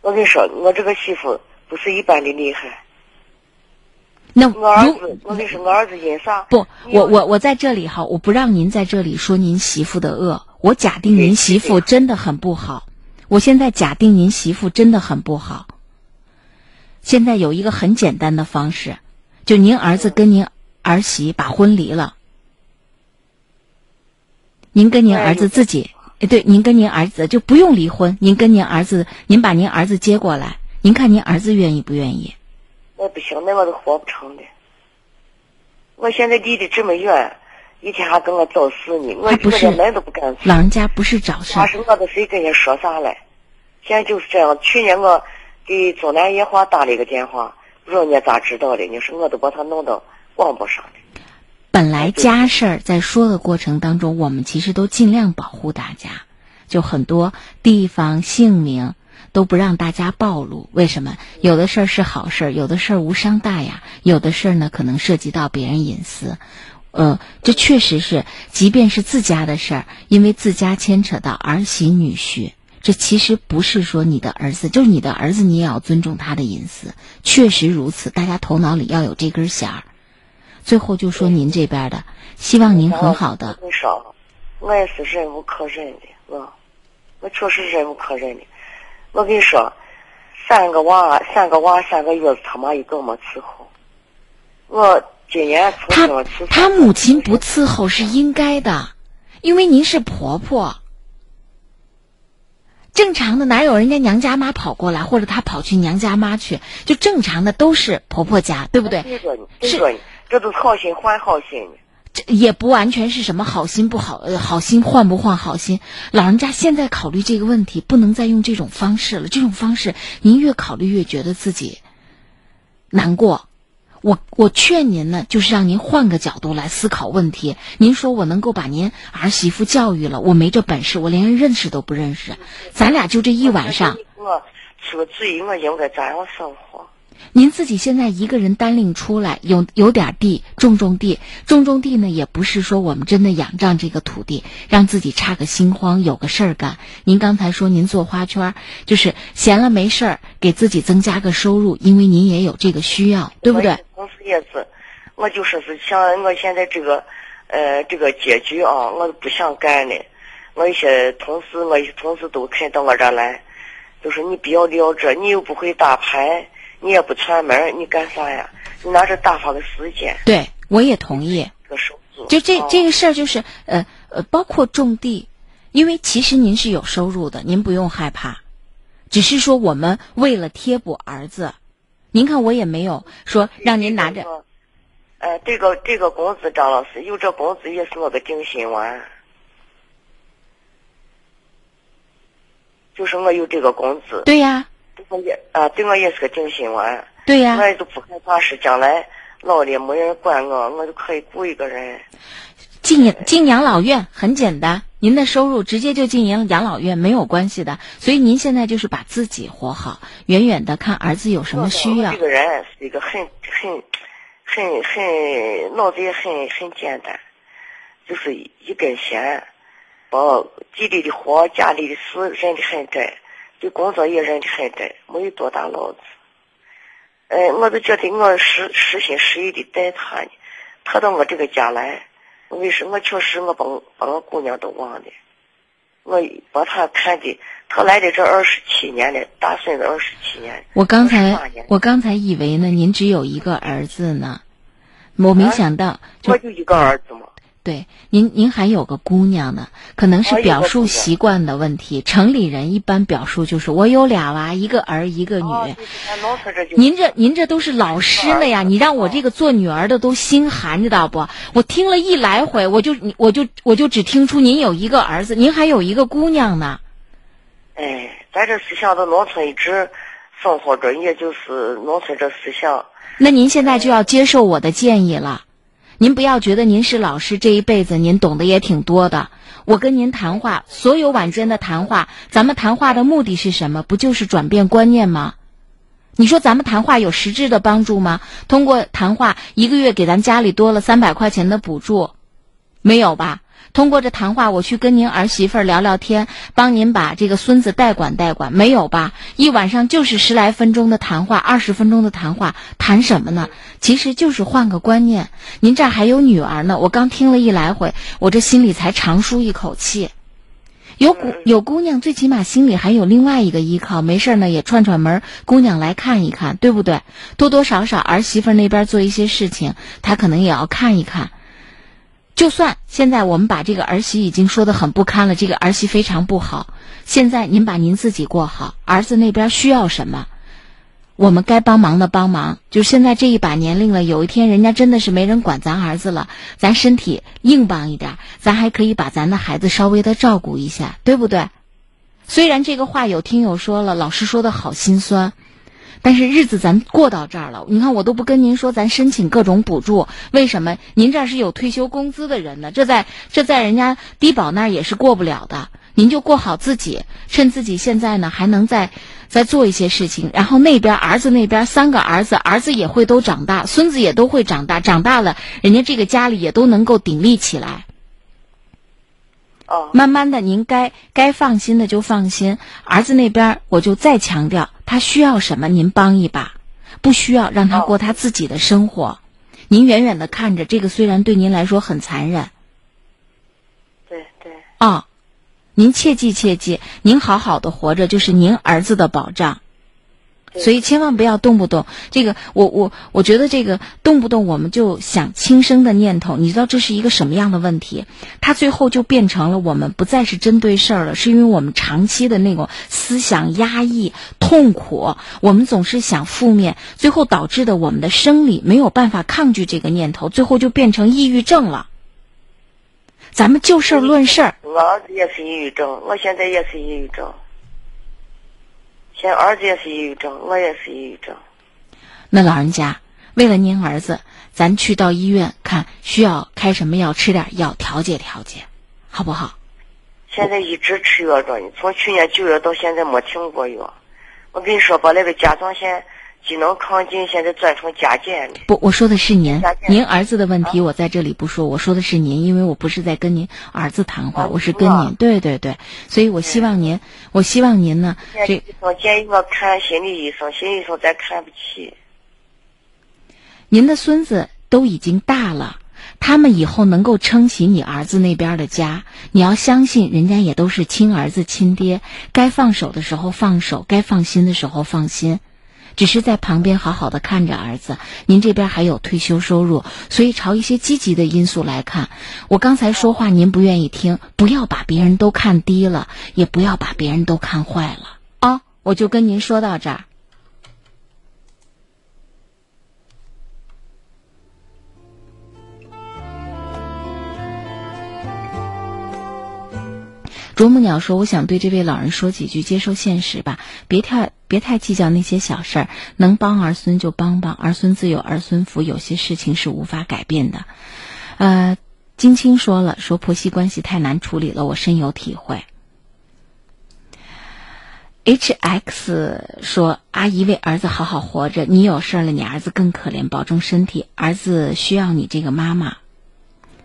我跟你说，我这个媳妇不是一般的厉害。那我儿子，我跟你说，我儿子因啥？不，我我我在这里哈，我不让您在这里说您媳妇的恶。我假定您媳妇真的很不好，我现在假定您媳妇真的很不好。现在有一个很简单的方式，就您儿子跟您儿媳把婚离了，您跟您儿子自己，哎，对，您跟您儿子就不用离婚，您跟您儿子，您把您儿子接过来，您看您儿子愿意不愿意？那不行，那我都活不成的。我现在离得这么远，一天还跟我找事呢，我他不是门都不敢出。老人家不是找事要儿，是我跟谁跟人说啥嘞？现在就是这样。去年我给中南夜话打了一个电话，不知道人家咋知道的。你说我都把他弄到广播上了。本来家事儿在说的过程当中，我们其实都尽量保护大家，就很多地方姓名都不让大家暴露。为什么？有的事儿是好事儿，有的事儿无伤大雅，有的事儿呢可能涉及到别人隐私。呃，这确实是，即便是自家的事儿，因为自家牵扯到儿媳女婿，这其实不是说你的儿子，就是你的儿子，你也要尊重他的隐私。确实如此，大家头脑里要有这根弦儿。最后就说您这边的，希望您很好的你说，我也是忍无可忍的，我我确实忍无可忍的。我跟你说，三个娃，三个娃，三个月子，他妈一个没伺候。我今年从他他母亲不伺候是应该的，因为您是婆婆。正常的哪有人家娘家妈跑过来，或者她跑去娘家妈去？就正常的都是婆婆家，对不对？你，对是着你，这都是好心换好心。这也不完全是什么好心不好，呃，好心换不换好心。老人家现在考虑这个问题，不能再用这种方式了。这种方式，您越考虑越觉得自己难过。我我劝您呢，就是让您换个角度来思考问题。您说我能够把您儿媳妇教育了，我没这本事，我连人认识都不认识。咱俩就这一晚上，我出个主意，我应该咋样生活？您自己现在一个人单领出来，有有点地，种种地，种种地呢，也不是说我们真的仰仗这个土地，让自己插个心慌，有个事儿干。您刚才说您做花圈，就是闲了没事儿，给自己增加个收入，因为您也有这个需要，对不对？公司也是，我就说是像我现在这个，呃，这个结局啊，我都不想干了。我一些同事，我一些同事都肯到我这来，就说你不要聊这，你又不会打牌，你也不串门，你干啥呀？你拿着打发个时间，对，我也同意。这个收入。就这啊这个事儿，就是呃呃，包括种地，因为其实您是有收入的，您不用害怕。只是说我们为了贴补儿子，您看我也没有说让您拿着。呃，这个这个工资，张老师有这工资也是我的定心丸，就是我有这个工资，对呀，也啊，对我也是个定心丸。对呀我，也都不害怕是将来老了没人管我，我就可以雇一个人。进进养老院很简单，您的收入直接就进养养老院没有关系的。所以您现在就是把自己活好，远远的看儿子有什么需要我这。个人是一个很很很很脑子也很很简单，就是一根弦，把地里的活、家里的事认得很真，对工作也认得很真，没有多大脑子。哎，我都觉得我实实心实意的待他呢，他到我这个家来，我跟你说，我确实我把我把我姑娘都忘了，我把他看的，他来的这二十七年了，大孙子二十七年。我刚才我刚才以为呢，您只有一个儿子呢，我没想到，就我就一个儿子嘛。对您您还有个姑娘呢，可能是表述习惯的问题。城里人一般表述就是我有俩娃，一个儿一个女。您这您这都是老师了呀！你让我这个做女儿的都心寒，知道不？我听了一来回，我就我就我就只听出您有一个儿子，您还有一个姑娘呢。哎，咱这思想都农村一直生活着，也就是农村这思想。那您现在就要接受我的建议了，您不要觉得您是老师，这一辈子您懂得也挺多的。我跟您谈话，所有晚间的谈话，咱们谈话的目的是什么？不就是转变观念吗？你说咱们谈话有实质的帮助吗？通过谈话，一个月给咱家里多了三百块钱的补助，没有吧？通过这谈话，我去跟您儿媳妇儿聊聊天，帮您把这个孙子代管代管，没有吧？一晚上就是十来分钟的谈话，二十分钟的谈话，谈什么呢？其实就是换个观念。您这儿还有女儿呢，我刚听了一来回，我这心里才长舒一口气。有姑有姑娘，最起码心里还有另外一个依靠，没事呢也串串门，姑娘来看一看，对不对？多多少少儿媳妇那边做一些事情，她可能也要看一看。就算现在我们把这个儿媳已经说的很不堪了，这个儿媳非常不好。现在您把您自己过好，儿子那边需要什么，我们该帮忙的帮忙。就现在这一把年龄了，有一天人家真的是没人管咱儿子了，咱身体硬邦一点，咱还可以把咱的孩子稍微的照顾一下，对不对？虽然这个话有听友说了，老师说的好心酸。但是日子咱过到这儿了，你看我都不跟您说，咱申请各种补助，为什么？您这儿是有退休工资的人呢，这在这在人家低保那儿也是过不了的。您就过好自己，趁自己现在呢还能再再做一些事情，然后那边儿子那边三个儿子，儿子也会都长大，孙子也都会长大，长大了人家这个家里也都能够鼎立起来。哦，慢慢的，您该该放心的就放心。儿子那边，我就再强调，他需要什么，您帮一把；不需要，让他过他自己的生活。您远远的看着，这个虽然对您来说很残忍，对对，啊，您切记切记，您好好的活着就是您儿子的保障。所以千万不要动不动这个，我我我觉得这个动不动我们就想轻生的念头，你知道这是一个什么样的问题？它最后就变成了我们不再是针对事儿了，是因为我们长期的那种思想压抑、痛苦，我们总是想负面，最后导致的我们的生理没有办法抗拒这个念头，最后就变成抑郁症了。咱们就事儿论事儿，我儿子也是抑郁症，我现在也是抑郁症。现在儿子也是抑郁症，我也是抑郁症。那老人家为了您儿子，咱去到医院看，需要开什么药，吃点药调节调节，好不好？现在一直吃药着呢，从去年九月到现在没停过药。我跟你说，把那个甲状腺机能亢进现在转成甲减了。不，我说的是您您儿子的问题，我在这里不说，我说的是您，因为我不是在跟您儿子谈话，哦我是跟您，对对对，所以我希望您，我希望您呢，这医生建议我看心理医生，心理医生咱看不起。您的孙子都已经大了，他们以后能够撑起你儿子那边的家，你要相信人家也都是亲儿子亲爹，该放手的时候放手，该放心的时候放心。只是在旁边好好的看着儿子，您这边还有退休收入，所以朝一些积极的因素来看。我刚才说话您不愿意听，不要把别人都看低了，也不要把别人都看坏了啊！我就跟您说到这儿。啄木鸟说：“我想对这位老人说几句，接受现实吧，别太别太计较那些小事儿，能帮儿孙就帮帮，儿孙自有儿孙福，有些事情是无法改变的。”呃，金青说了，说婆媳关系太难处理了，我深有体会。H X 说：“阿姨为儿子好好活着，你有事儿了，你儿子更可怜，保重身体，儿子需要你这个妈妈。”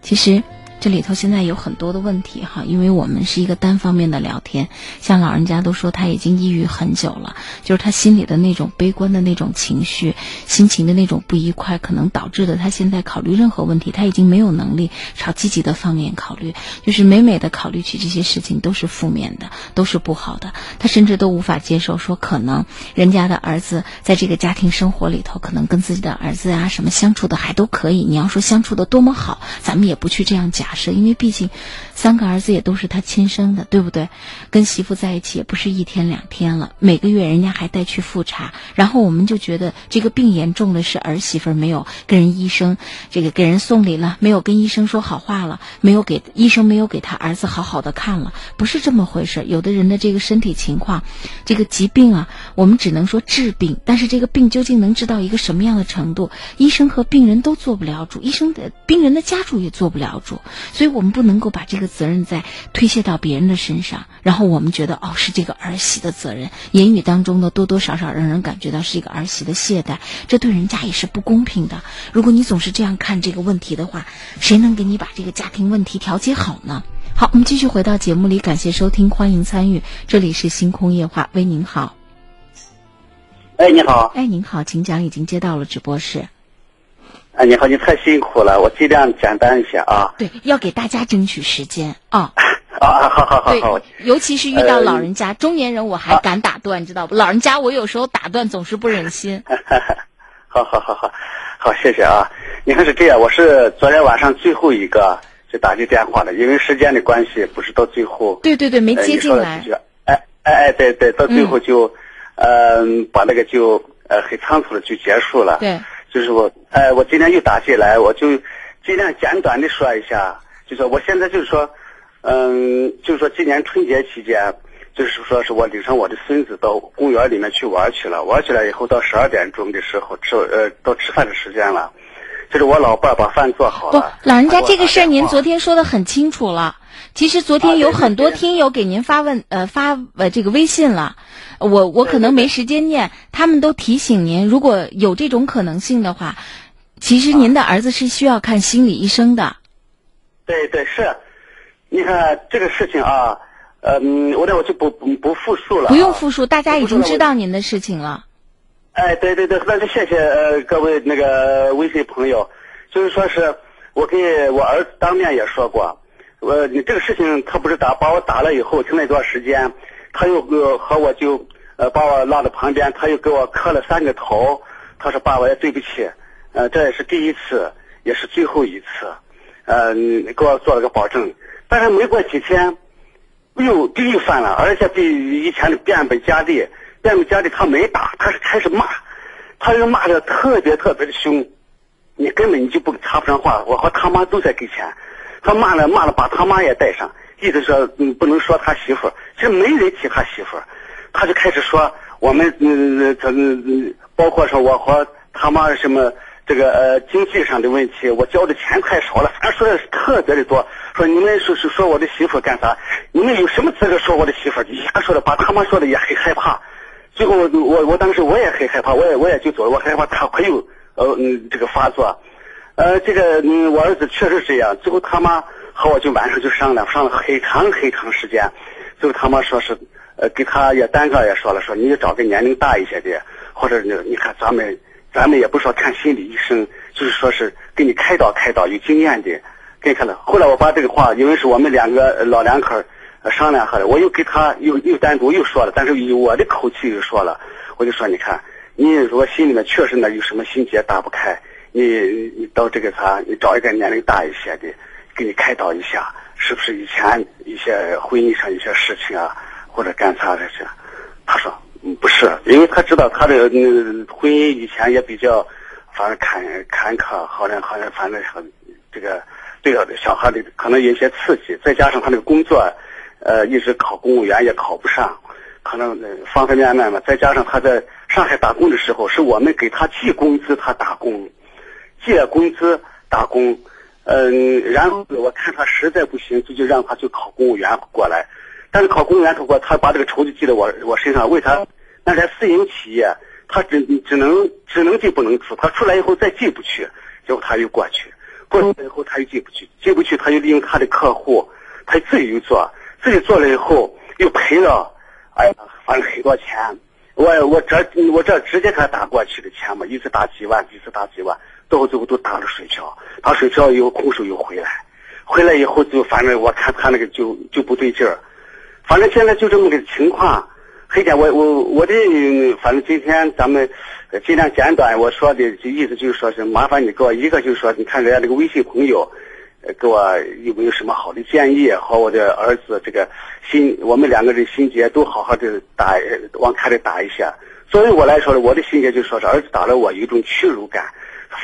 其实这里头现在有很多的问题哈，因为我们是一个单方面的聊天。像老人家都说他已经抑郁很久了，就是他心里的那种悲观的那种情绪，心情的那种不愉快，可能导致的他现在考虑任何问题，他已经没有能力朝积极的方面考虑，就是每每的考虑起这些事情都是负面的，都是不好的。他甚至都无法接受说，可能人家的儿子在这个家庭生活里头，可能跟自己的儿子啊什么相处的还都可以。你要说相处的多么好，咱们也不去这样讲是，因为毕竟三个儿子也都是他亲生的，对不对？跟媳妇在一起也不是一天两天了，每个月人家还带去复查，然后我们就觉得这个病严重的是儿媳妇没有跟人医生这个给人送礼了，没有跟医生说好话了，没有给医生没有给他儿子好好的看了，不是这么回事。有的人的这个身体情况，这个疾病啊，我们只能说治病，但是这个病究竟能治到一个什么样的程度，医生和病人都做不了主，医生的病人的家属也做不了主，所以我们不能够把这个责任再推卸到别人的身上，然后我们觉得哦是这个儿媳的责任，言语当中呢多多少少让人感觉到是一个儿媳的懈怠，这对人家也是不公平的。如果你总是这样看这个问题的话，谁能给你把这个家庭问题调节好呢？好，我们继续回到节目里，感谢收听，欢迎参与，这里是星空夜话，喂，您好，哎，你好，哎，您好，请讲，已经接到了直播室，哎，你好，你太辛苦了，我尽量简单一些啊。对，要给大家争取时间啊。啊，好好好对好，，尤其是遇到老人家、中年人，我还敢打断，知道不？老人家我有时候打断总是不忍心。好好好好好，谢谢啊。你看是这样，我是昨天晚上最后一个就打进电话的，因为时间的关系，不是到最后对对对，没呃接进来哎哎哎，对对，到最后就，嗯、把那个就呃很仓促的就结束了。对，就是我，哎，我今天又打进来，我就尽量简短的说一下，就是我现在就是说，嗯，就是说今年春节期间，就是说是我领上我的孙子到公园里面去玩去了，玩去了以后到十二点钟的时候吃呃到吃饭的时间了，就是我老伴儿把饭做好不了，，老人家这个事儿您昨天说的很清楚了。其实昨天有很多听友给您发问呃发呃这个微信了，我我可能没时间念，他们都提醒您，如果有这种可能性的话，其实您的儿子是需要看心理医生的。对对是，你看这个事情啊，嗯，我这我就不不不复述了啊、不用复述，大家已经知道您的事情了。哎，对对对，那就谢谢呃各位那个微信朋友，就是说是我给我儿子当面也说过，我你这个事情他不是打把我打了以后，停了一段时间，他又给我和我就呃把我拉到旁边，他又给我磕了三个头，他说爸我也对不起，呃这也是第一次，也是最后一次，呃给我做了个保证，但是没过几天。又这又犯了，而且比以前的变本加厉，变本加厉。他没打，他是开始骂，他又骂的特别特别的凶，你根本你就不插不上话。我和他妈都在跟前，他骂了骂了，把他妈也带上，意思说嗯不能说他媳妇，其实没人提他媳妇，他就开始说我们嗯他嗯包括说我和他妈什么。这个呃经济上的问题，我交的钱太少了，反正说的特别的多。说你们说是说我的媳妇干啥？你们有什么资格说我的媳妇儿？一说的把他妈说的也很害怕。最后我我我当时我也很害怕，我也我也就走了，我害怕他会有呃嗯这个发作。呃这个嗯我儿子确实是这样。最后他妈和我就晚上就商量，商量很长很长时间。最后他妈说是呃给他也单个也说了，说你找个年龄大一些的，或者你你看咱们。咱们也不说看心理医生，就是说是给你开导开导，有经验的，给你看了。后来我把这个话，因为是我们两个老两口商量好了，我又给他又又单独又说了，但是以我的口气又说了，我就说你看，你如果心里面确实呢有什么心结打不开，你你到这个啥，你找一个年龄大一些的，给你开导一下，是不是以前一些婚姻上一些事情啊，或者干啥这些？他说。嗯，不是，因为他知道他的嗯婚姻以前也比较，反正坎坎坷，好像好像反正很这个对小孩的可能有些刺激，再加上他那个工作，呃，一直考公务员也考不上，可能方方面面嘛，再加上他在上海打工的时候，是我们给他寄工资，他打工，借工资打工，嗯，然后我看他实在不行，就就让他去考公务员过来。但是考公务员通过，他把这个仇就记在我我身上，为啥？那在私营企业，他只只能只能进不能出，他出来以后再进不去，结果他又过去，过去以后他又进不去，进不去他又利用他的客户，他自己又做，自己做了以后又赔了，哎呀，反正很多钱，我我这我这直接给他打过去的钱嘛，一次打几万，一次打几万，到最后都打了水漂，打水漂以后空手又回来，回来以后就反正我看他那个就就不对劲儿。反正现在就这么个情况，黑姐，我我我的，反正今天咱们尽量简短，我说的意思就是说是麻烦你给我一个，就是说你看人家这个微信朋友，给我有没有什么好的建议，和我的儿子这个心，我们两个人心结都好好的打往开的打一下，作为我来说呢，我的心结就说是儿子打了我，有一种屈辱感，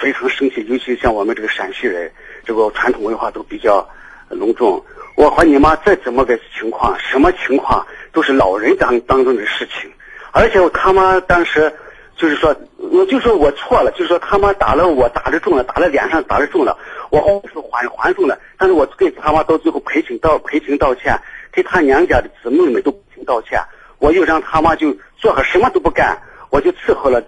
非常生气。尤其像我们这个陕西人，这个传统文化都比较隆重。我和你妈再怎么个情况，什么情况都是老人当当中的事情。而且他妈当时就是说，我就说我错了，就是说他妈打了我，打的重了，打了脸上，打的重了，我是还还重了。但是我给他妈到最后赔情道赔情道歉，给他娘家的姊妹们都赔情道歉。我又让他妈就做个什么都不干，我就伺候了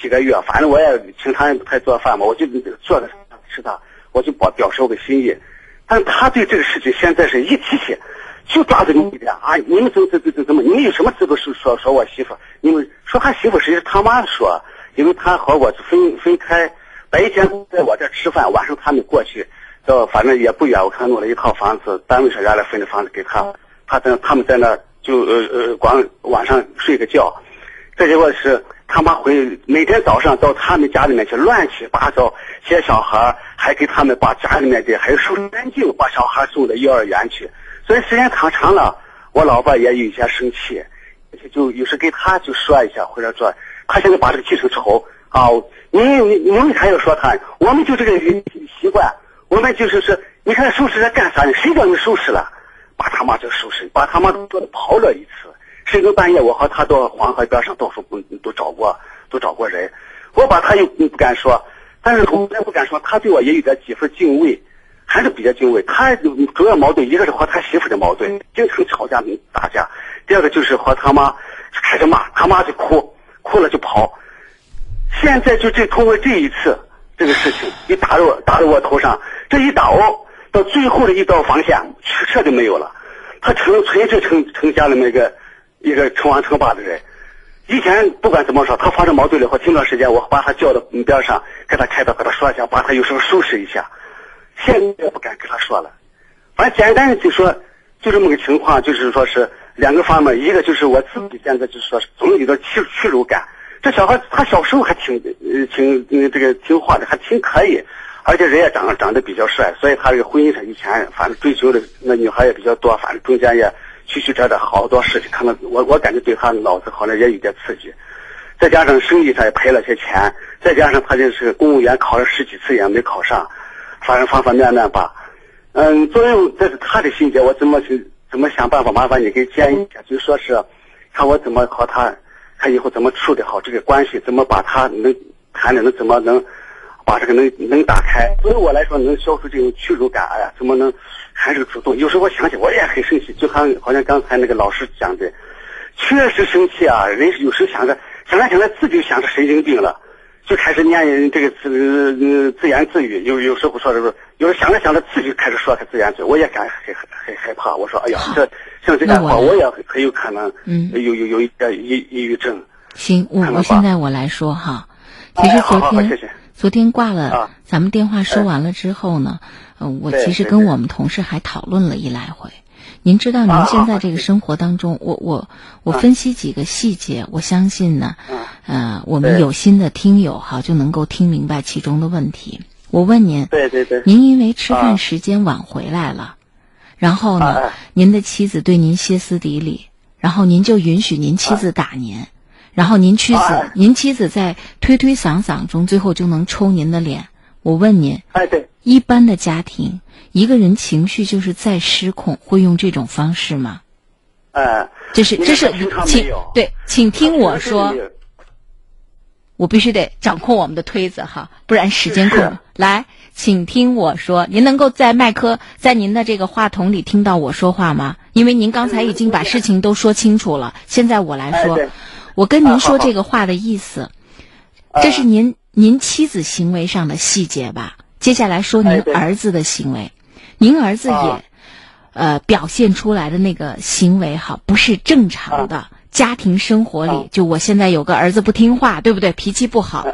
几个月，反正我也请他他做饭嘛，我就做个吃他，我就表表示我个心意。但是他对这个事情现在是一提起，就抓着你一点啊！你们怎怎怎怎怎么？你们有什么资格说说说我媳妇？你们说他媳妇实际是他妈说，因为他和我分分开，白天在我这吃饭，晚上他们过去，到反正也不远，我看弄了一套房子，单位上原来分的房子给他，他在他们在那就呃呃光晚上睡个觉，这结果是他妈回每天早上到他们家里面去乱七八糟接小孩，还给他们把家里面的还有收拾干净，把小孩送到幼儿园去。所以时间长长了，我老婆也有些生气，就有时给他就说一下，或者说他现在把这个记成仇啊，你你你们还要说他，我们就这个习惯，我们就是说，你看收拾在干啥呢？谁叫你收拾了？把他妈就收拾，把他妈都跑了一次。深更半夜，我和他到黄河边上到处都找过，都找过人。我把他又不敢说，但是从来不敢说，他对我也有点几分敬畏，还是比较敬畏。他主要矛盾，一个是和他媳妇的矛盾，经常吵架打架；第二个就是和他妈开始骂，他妈就哭，哭了就跑。现在就这通过这一次这个事情，一打到我打到我头上，这一打哦。到最后的一道防线，彻底没有了。他成纯粹成成家里面一个一个称王称霸的人。以前不管怎么说，他发生矛盾了或停段时间，我把他叫到边上，给他开导，跟他说一下，把他有时候收拾一下。现在不敢跟他说了。反正简单的就说，就这么个情况，就是说是两个方面，一个就是我自己现在就是说，总有点屈屈辱感。这小孩他小时候还挺挺这个听话的，还挺可以。而且人也长长得比较帅，所以他这个婚姻上以前反正追求的那女孩也比较多，反正中间也曲曲折折好多事情，可能我我感觉对他脑子好像也有点刺激，再加上生意上也赔了些钱，再加上他就是公务员考了十几次也没考上，反正方方面面吧。嗯，作为这是他的心结，我怎么去怎么想办法？麻烦你给建议一下，就说是看我怎么和他，看以后怎么处理好这个关系，怎么把他能谈的能怎么能。把这个能能打开，对于我来说能消除这种屈辱感，哎呀，怎么能还是主动？有时候我想起我也很生气，就像好像刚才那个老师讲的，确实生气啊！人有时想着想着想着，自己就想着神经病了，就开始念这个自自言自语。有有时候说的时候，有时想着想着自己开始说他自言自语，我也感很很害怕。我说，哎呀，这像这样话，我也很有可能嗯有有有一点抑抑郁症。行，我我现在我来说哈，其实昨天。昨天挂了，咱们电话说完了之后呢，嗯，我其实跟我们同事还讨论了一来回。您知道，您现在这个生活当中，我我我分析几个细节，我相信呢，呃，我们有心的听友哈就能够听明白其中的问题。我问您，对对对，您因为吃饭时间晚回来了，然后呢，您的妻子对您歇斯底里，然后您就允许您妻子打您。然后您妻子，您妻子在推推搡搡中，最后就能抽您的脸。我问您，哎，对，一般的家庭，一个人情绪就是再失控，会用这种方式吗？呃，这是这是请对，请听我说，我必须得掌控我们的推子哈，不然时间控来，请听我说，您能够在麦克在您的这个话筒里听到我说话吗？因为您刚才已经把事情都说清楚了，现在我来说。我跟您说这个话的意思，这是您您妻子行为上的细节吧？接下来说您儿子的行为，您儿子也，呃，表现出来的那个行为哈，不是正常的家庭生活里。就我现在有个儿子不听话，对不对？脾气不好，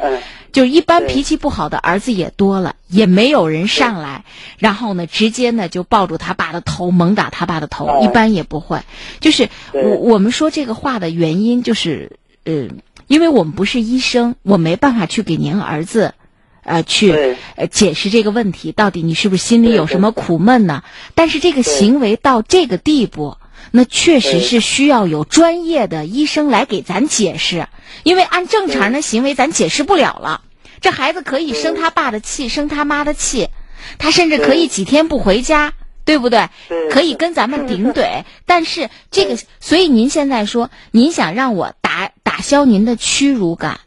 就一般脾气不好的儿子也多了，也没有人上来，然后呢，直接呢就抱住他爸的头猛打他爸的头，一般也不会。就是我我们说这个话的原因就是。呃，因为我们不是医生，我没办法去给您儿子，呃，去呃解释这个问题，到底你是不是心里有什么苦闷呢？但是这个行为到这个地步，那确实是需要有专业的医生来给咱解释，因为按正常的行为咱解释不了了。这孩子可以生他爸的气，生他妈的气，他甚至可以几天不回家，对不对？可以跟咱们顶怼。但是这个，所以您现在说，您想让我打打消您的屈辱感。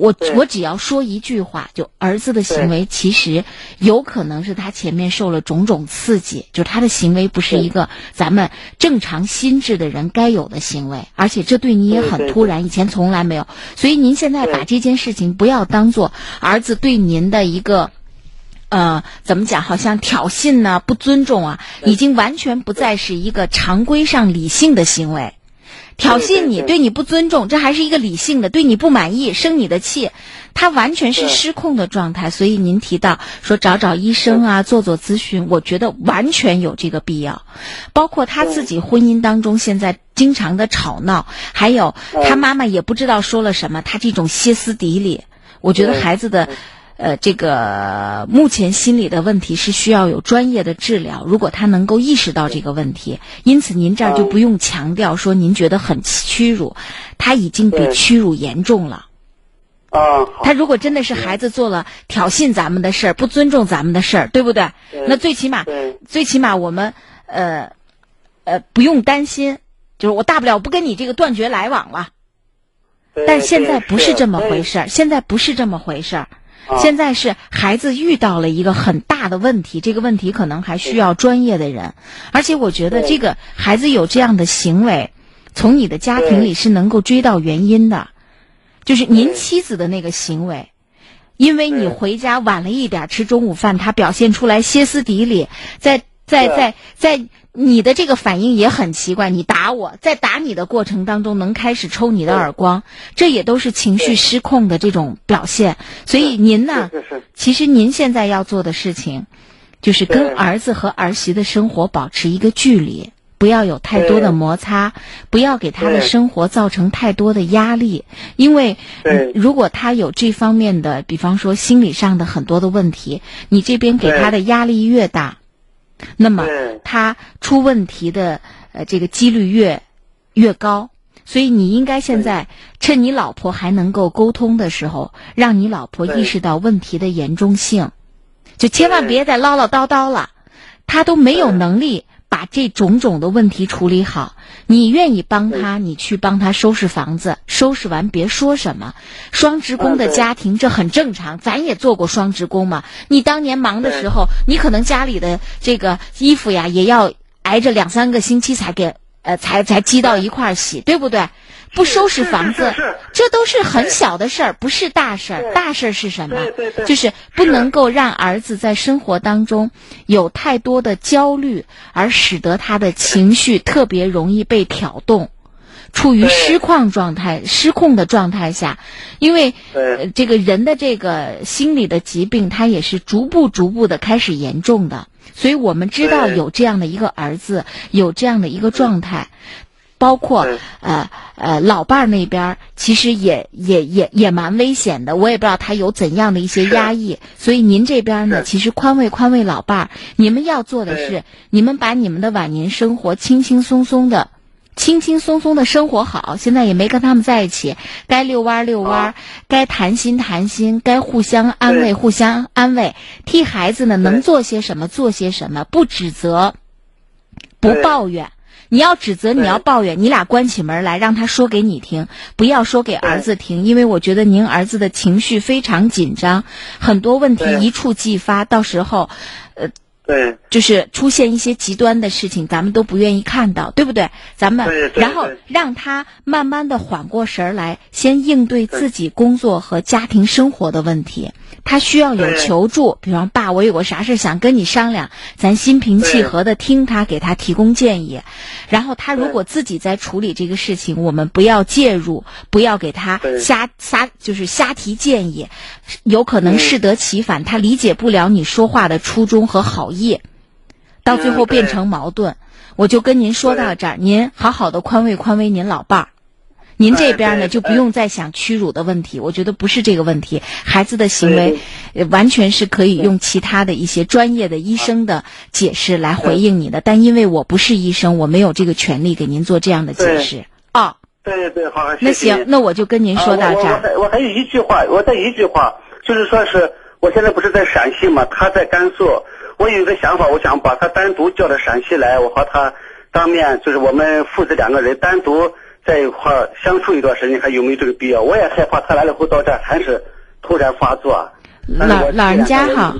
我我只要说一句话，就儿子的行为其实有可能是他前面受了种种刺激，就他的行为不是一个咱们正常心智的人该有的行为，而且这对你也很突然，以前从来没有。所以您现在把这件事情不要当做儿子对您的一个，呃，怎么讲？好像挑衅呢，不尊重啊，已经完全不再是一个常规上理性的行为。挑衅你，对你不尊重，这还是一个理性的，对你不满意，生你的气，他完全是失控的状态。所以您提到说找找医生啊，做做咨询，我觉得完全有这个必要。包括他自己婚姻当中现在经常的吵闹，还有他妈妈也不知道说了什么，他这种歇斯底里，我觉得孩子的。呃，这个目前心理的问题是需要有专业的治疗。如果他能够意识到这个问题，因此您这儿就不用强调说您觉得很屈辱，他已经比屈辱严重了。啊，他如果真的是孩子做了挑衅咱们的事儿，不尊重咱们的事儿，对不对？那最起码，最起码我们呃呃不用担心，就是我大不了不跟你这个断绝来往了。但现在不是这么回事儿，现在不是这么回事儿。现在是孩子遇到了一个很大的问题，这个问题可能还需要专业的人，而且我觉得这个孩子有这样的行为，从你的家庭里是能够追到原因的，就是您妻子的那个行为，因为你回家晚了一点吃中午饭，他表现出来歇斯底里，在在在在。你的这个反应也很奇怪，你打我在打你的过程当中能开始抽你的耳光，这也都是情绪失控的这种表现。所以您呢，其实您现在要做的事情，就是跟儿子和儿媳的生活保持一个距离，不要有太多的摩擦，不要给他的生活造成太多的压力。因为如果他有这方面的，比方说心理上的很多的问题，你这边给他的压力越大。那么他出问题的呃这个几率越越高，所以你应该现在趁你老婆还能够沟通的时候，让你老婆意识到问题的严重性，就千万别再唠唠叨叨了，她都没有能力。把这种种的问题处理好，你愿意帮他，你去帮他收拾房子，收拾完别说什么。双职工的家庭这很正常，咱也做过双职工嘛。你当年忙的时候，你可能家里的这个衣服呀，也要挨着两三个星期才给呃才才积到一块儿洗，对不对？不收拾房子，这都是很小的事儿，不是大事儿。大事儿是什么？就是不能够让儿子在生活当中有太多的焦虑，而使得他的情绪特别容易被挑动，处于失控状态、失控的状态下。因为这个人的这个心理的疾病，他也是逐步逐步的开始严重的。所以我们知道有这样的一个儿子，有这样的一个状态。包括呃呃老伴儿那边其实也也也也蛮危险的，我也不知道他有怎样的一些压抑，所以您这边呢，其实宽慰宽慰老伴儿，你们要做的是，你们把你们的晚年生活轻轻松松的、轻轻松松的生活好。现在也没跟他们在一起，该遛弯遛弯，该谈心谈心，该互相安慰互相安慰，替孩子呢能做些什么做些什么，不指责，不抱怨。你要指责，你要抱怨，你俩关起门来，让他说给你听，不要说给儿子听，因为我觉得您儿子的情绪非常紧张，很多问题一触即发，到时候，呃，对，就是出现一些极端的事情，咱们都不愿意看到，对不对？咱们然后让他慢慢的缓过神儿来，先应对自己工作和家庭生活的问题。他需要有求助，比方爸，我有个啥事想跟你商量，咱心平气和的听他，给他提供建议。然后他如果自己在处理这个事情，我们不要介入，不要给他瞎瞎就是瞎提建议，有可能适得其反，他理解不了你说话的初衷和好意，到最后变成矛盾。我就跟您说到这儿，您好好的宽慰宽慰您老伴儿。您这边呢就不用再想屈辱的问题，我觉得不是这个问题，孩子的行为呃完全是可以用其他的一些专业的医生的解释来回应你的，但因为我不是医生，我没有这个权利给您做这样的解释。啊，对对对，好，那行那我就跟您说到这儿。还我还有一句话，我再一句话，就是说是我现在不是在陕西嘛，他在甘肃，我有一个想法，我想把他单独叫到陕西来，我和他当面就是我们父子两个人单独在一块儿相处一段时间，还有没有这个必要？我也害怕他来了后到这儿还是突然发作。老老人家哈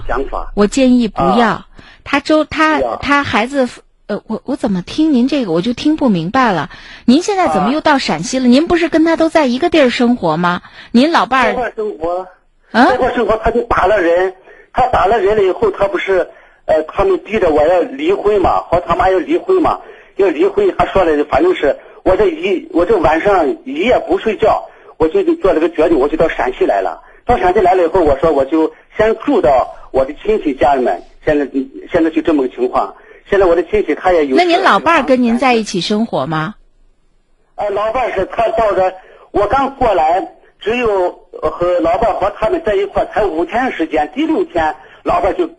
我建议不要。啊他周他他孩子，呃，我我怎么听您这个我就听不明白了。您现在怎么啊又到陕西了？您不是跟他都在一个地儿生活吗？您老伴在一儿块生活。啊在块生活，他就打了人，他打了人了以后，他不是，呃，他们逼着我要离婚嘛，和他妈要离婚嘛，要离婚，他说的反正是我这一我这晚上一夜不睡觉，我就做了个决定，我就到陕西来了。到陕西来了以后，我说我就先住到我的亲戚家里面，现在现在就这么个情况。现在我的亲戚他也有。那您老伴儿跟您在一起生活吗？呃，老伴儿是他到的，我刚过来，只有呃和老伴儿和他们在一块儿才五天时间，第六天老伴儿就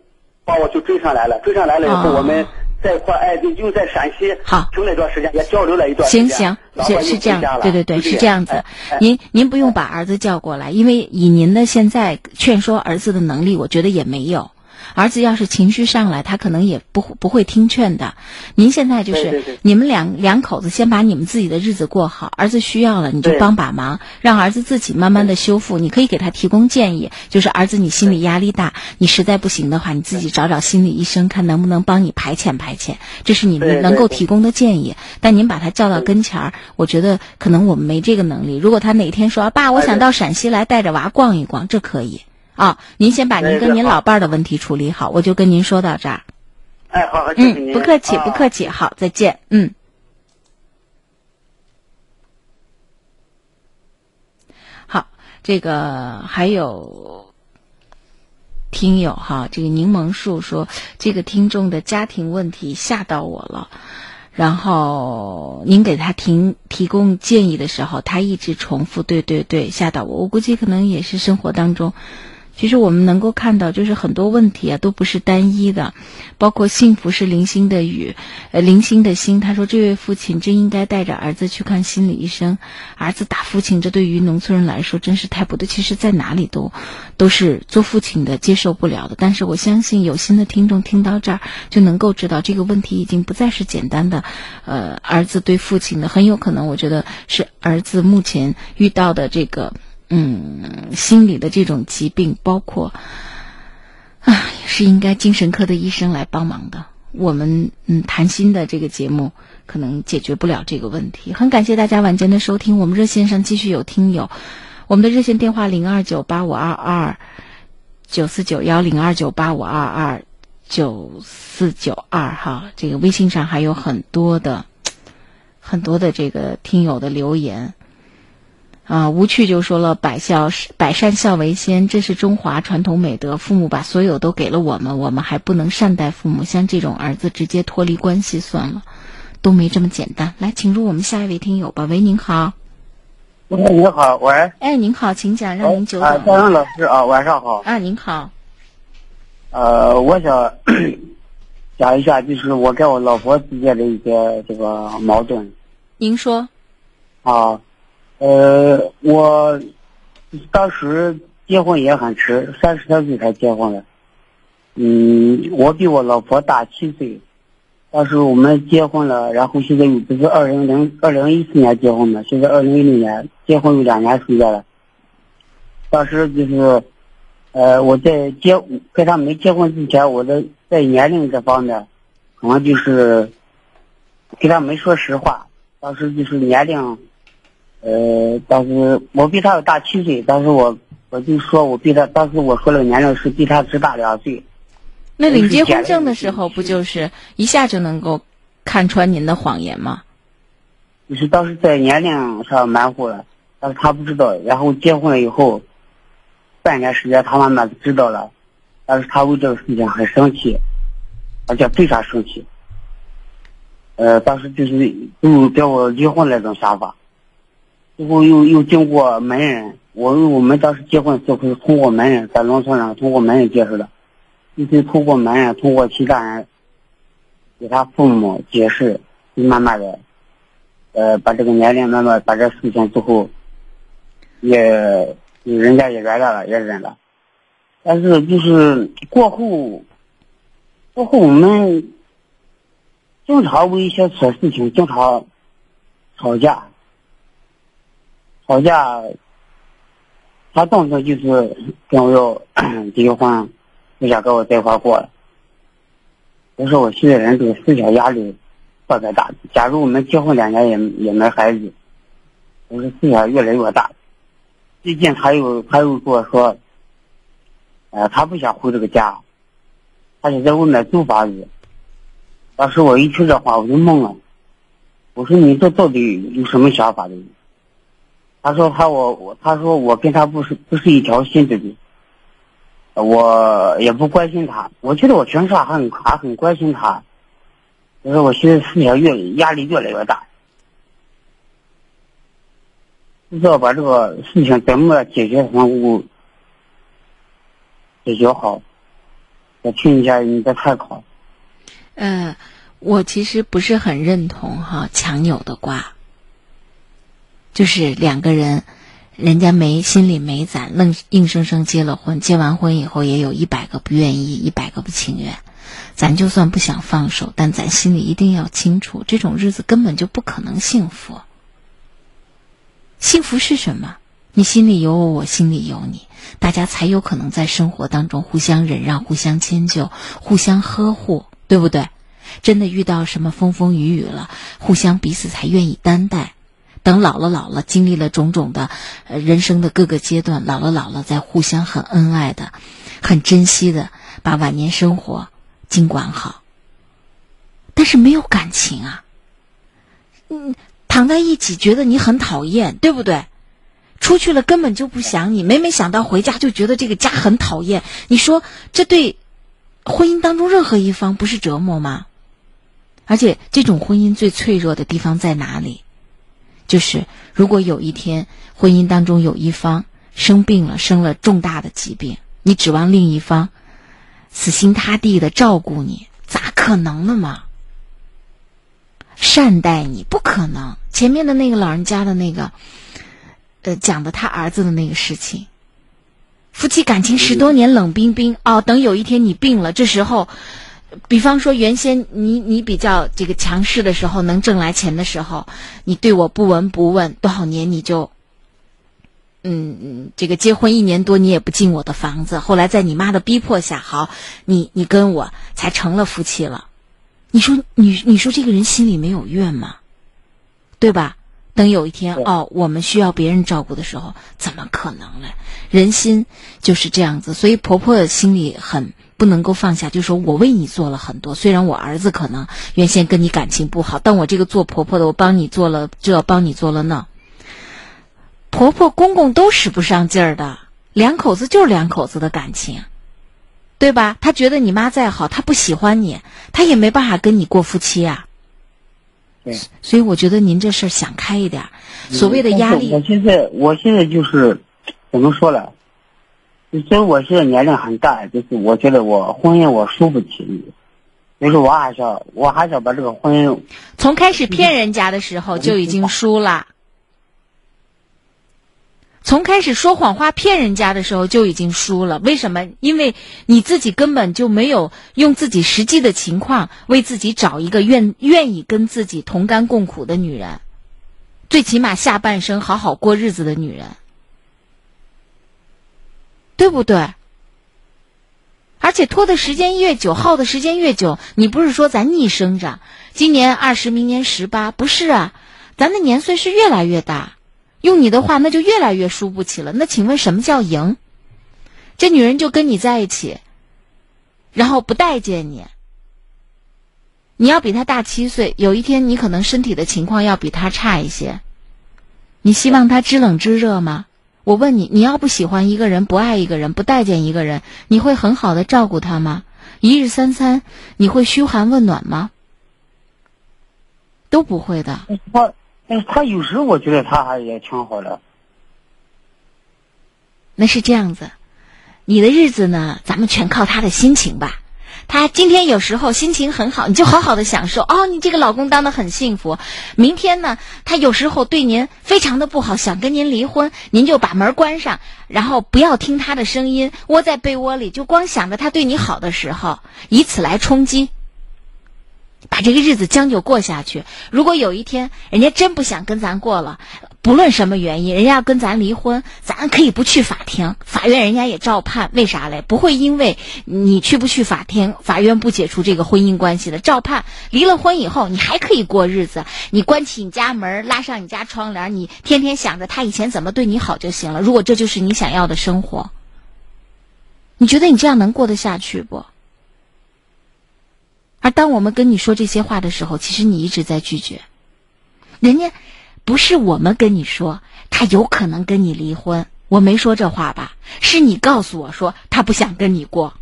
把我就追上来了，追上来了以后，哦我们在一块儿，哎，就就在陕西好停了一段时间，也交流了一段时间。行行，是是这样对对对，是这样子您您不用把儿子叫过来，因为以您的现在劝说儿子的能力，我觉得也没有。儿子要是情绪上来，他可能也不不会听劝的。您现在就是你们两两口子先把你们自己的日子过好，儿子需要了你就帮把忙，让儿子自己慢慢的修复。你可以给他提供建议，就是儿子你心理压力大，你实在不行的话，你自己找找心理医生，看能不能帮你排遣排遣，这是你能够提供的建议。但您把他叫到跟前儿，我觉得可能我们没这个能力。如果他哪天说爸，我想到陕西来带着娃逛一逛，这可以啊。您先把您跟您老伴儿的问题处理好，我就跟您说到这儿。哎，好，好，谢谢嗯，不客气，啊不客气，好，再见。嗯。好，这个还有听友哈，这个柠檬树说，这个听众的家庭问题吓到我了。然后您给他提提供建议的时候，他一直重复“对对对”，吓到我。我估计可能也是生活当中，其实我们能够看到，就是很多问题啊都不是单一的，包括幸福是零星的雨，呃，零星的星。他说，这位父亲真应该带着儿子去看心理医生。儿子打父亲，这对于农村人来说真是太不对。其实，在哪里都都是做父亲的接受不了的。但是，我相信有心的听众听到这儿，就能够知道这个问题已经不再是简单的，呃，儿子对父亲的，很有可能，我觉得是儿子目前遇到的这个。嗯，心理的这种疾病，包括啊，也是应该精神科的医生来帮忙的。我们嗯谈心的这个节目可能解决不了这个问题。很感谢大家晚间的收听，我们热线上继续有听友，我们的热线电话零二九八五二二九四九幺零二九八五二二九四九二哈，这个微信上还有很多的很多的这个听友的留言。啊，无趣就说了，百孝百善孝为先，这是中华传统美德。父母把所有都给了我们，我们还不能善待父母，像这种儿子直接脱离关系算了，都没这么简单。来，请入我们下一位听友吧。喂，您好。喂，你好，喂。哎，您好，请讲，让您久啊，等张阳老师啊，晚上好。啊，您好。呃，我想 讲一下，就是我跟我老婆之间的一些这个矛盾您说。啊。呃，我当时结婚也很迟，三十三岁才结婚的。嗯，我比我老婆大七岁，当时我们结婚了，然后现在这是二零零二零一四年结婚的，现在二零一六年结婚有两年时间了。当时就是，呃，我在结跟他没结婚之前，我的在年龄这方面，可能就是跟他没说实话。当时就是年龄。呃，当时我比他要大七岁，当时我我就说我比他，当时我说的年龄是比他只大两岁。那领结婚证的时候，不就是一下就能够看穿您的谎言吗？就是当时在年龄上瞒糊了，但是他不知道。然后结婚了以后，半年时间他慢慢知道了，但是他为这个事情很生气，而且非常生气。呃，当时就是就跟我离婚那种想法。最后又又经过门人，我我们当时结婚时候是通过门人，在农村上通过门人介绍的，一直通过门人，通过其他人给他父母解释，就慢慢的，呃，把这个年龄慢慢把这事情之后，也人家也原谅了，也忍了，但是就是过后，过后我们经常为一些小事情经常吵架。吵架，他动手就是跟我要结婚，不想跟我在一块过了。我说我现在人这个思想压力特别大。假如我们结婚两年也也没孩子，我说思想越来越大。最近他又他又跟我说，呃，他不想回这个家，他想在外面租房子。当时我一听这话我就懵了，我说你这到底有什么想法的？他说他我我他说我跟他不是不是一条心的人，我也不关心他。我觉得我平时还很还很关心他。我说我现在思想越压力越来越大，不知道把这个事情怎么解决能够解决好。我听一下你的参考。呃，我其实不是很认同哈强扭的瓜。就是两个人，人家没心里没攒，愣硬生生结了婚。结完婚以后，也有一百个不愿意，一百个不情愿。咱就算不想放手，但咱心里一定要清楚，这种日子根本就不可能幸福。幸福是什么？你心里有我，我心里有你，大家才有可能在生活当中互相忍让、互相迁就、互相呵护，对不对？真的遇到什么风风雨雨了，互相彼此才愿意担待。等老了老了，经历了种种的，呃，人生的各个阶段，老了老了，再互相很恩爱的，很珍惜的，把晚年生活经管好。但是没有感情啊，嗯，躺在一起觉得你很讨厌，对不对？出去了根本就不想你，每每想到回家就觉得这个家很讨厌。你说这对婚姻当中任何一方不是折磨吗？而且这种婚姻最脆弱的地方在哪里？就是，如果有一天婚姻当中有一方生病了，生了重大的疾病，你指望另一方死心塌地的照顾你，咋可能呢嘛？善待你不可能。前面的那个老人家的那个，呃，讲的他儿子的那个事情，夫妻感情十多年冷冰冰哦，等有一天你病了，这时候。比方说，原先你你比较这个强势的时候，能挣来钱的时候，你对我不闻不问，多少年你就，嗯嗯，这个结婚一年多，你也不进我的房子。后来在你妈的逼迫下，好，你你跟我才成了夫妻了。你说你你说这个人心里没有怨吗？对吧？等有一天哦，我们需要别人照顾的时候，怎么可能呢？人心就是这样子，所以婆婆心里很。不能够放下，就说我为你做了很多。虽然我儿子可能原先跟你感情不好，但我这个做婆婆的，我帮你做了这，帮你做了那。婆婆公公都使不上劲儿的，两口子就是两口子的感情，对吧？他觉得你妈再好，他不喜欢你，他也没办法跟你过夫妻啊。对，所以我觉得您这事儿想开一点。所谓的压力，我现在我现在就是怎么说呢？所以我现在年龄很大，就是我觉得我婚姻我输不起你，所以说我还想我还想把这个婚姻从开始骗人家的时候就已经输了，从开始说谎话骗人家的时候就已经输了。为什么？因为你自己根本就没有用自己实际的情况为自己找一个愿愿意跟自己同甘共苦的女人，最起码下半生好好过日子的女人。对不对？而且拖的时间越久，耗的时间越久，你不是说咱逆生长，今年二十，明年十八，不是啊？咱的年岁是越来越大，用你的话，那就越来越输不起了。那请问什么叫赢？这女人就跟你在一起，然后不待见你，你要比她大七岁，有一天你可能身体的情况要比她差一些，你希望她知冷知热吗？我问你，你要不喜欢一个人，不爱一个人，不待见一个人，你会很好的照顾他吗？一日三餐，你会嘘寒问暖吗？都不会的。他他有时我觉得他还也挺好的。那是这样子，你的日子呢，咱们全靠他的心情吧。他今天有时候心情很好，你就好好的享受哦，你这个老公当的很幸福。明天呢，他有时候对您非常的不好，想跟您离婚，您就把门关上，然后不要听他的声音，窝在被窝里，就光想着他对你好的时候，以此来冲击，把这个日子将就过下去。如果有一天人家真不想跟咱过了，不论什么原因，人家要跟咱离婚，咱可以不去法庭，法院人家也照判。为啥嘞？不会因为你去不去法庭，法院不解除这个婚姻关系的，照判。离了婚以后，你还可以过日子，你关起你家门，拉上你家窗帘，你天天想着他以前怎么对你好就行了。如果这就是你想要的生活，你觉得你这样能过得下去不？而当我们跟你说这些话的时候，其实你一直在拒绝，人家。不是我们跟你说他有可能跟你离婚，我没说这话吧？是你告诉我说他不想跟你过。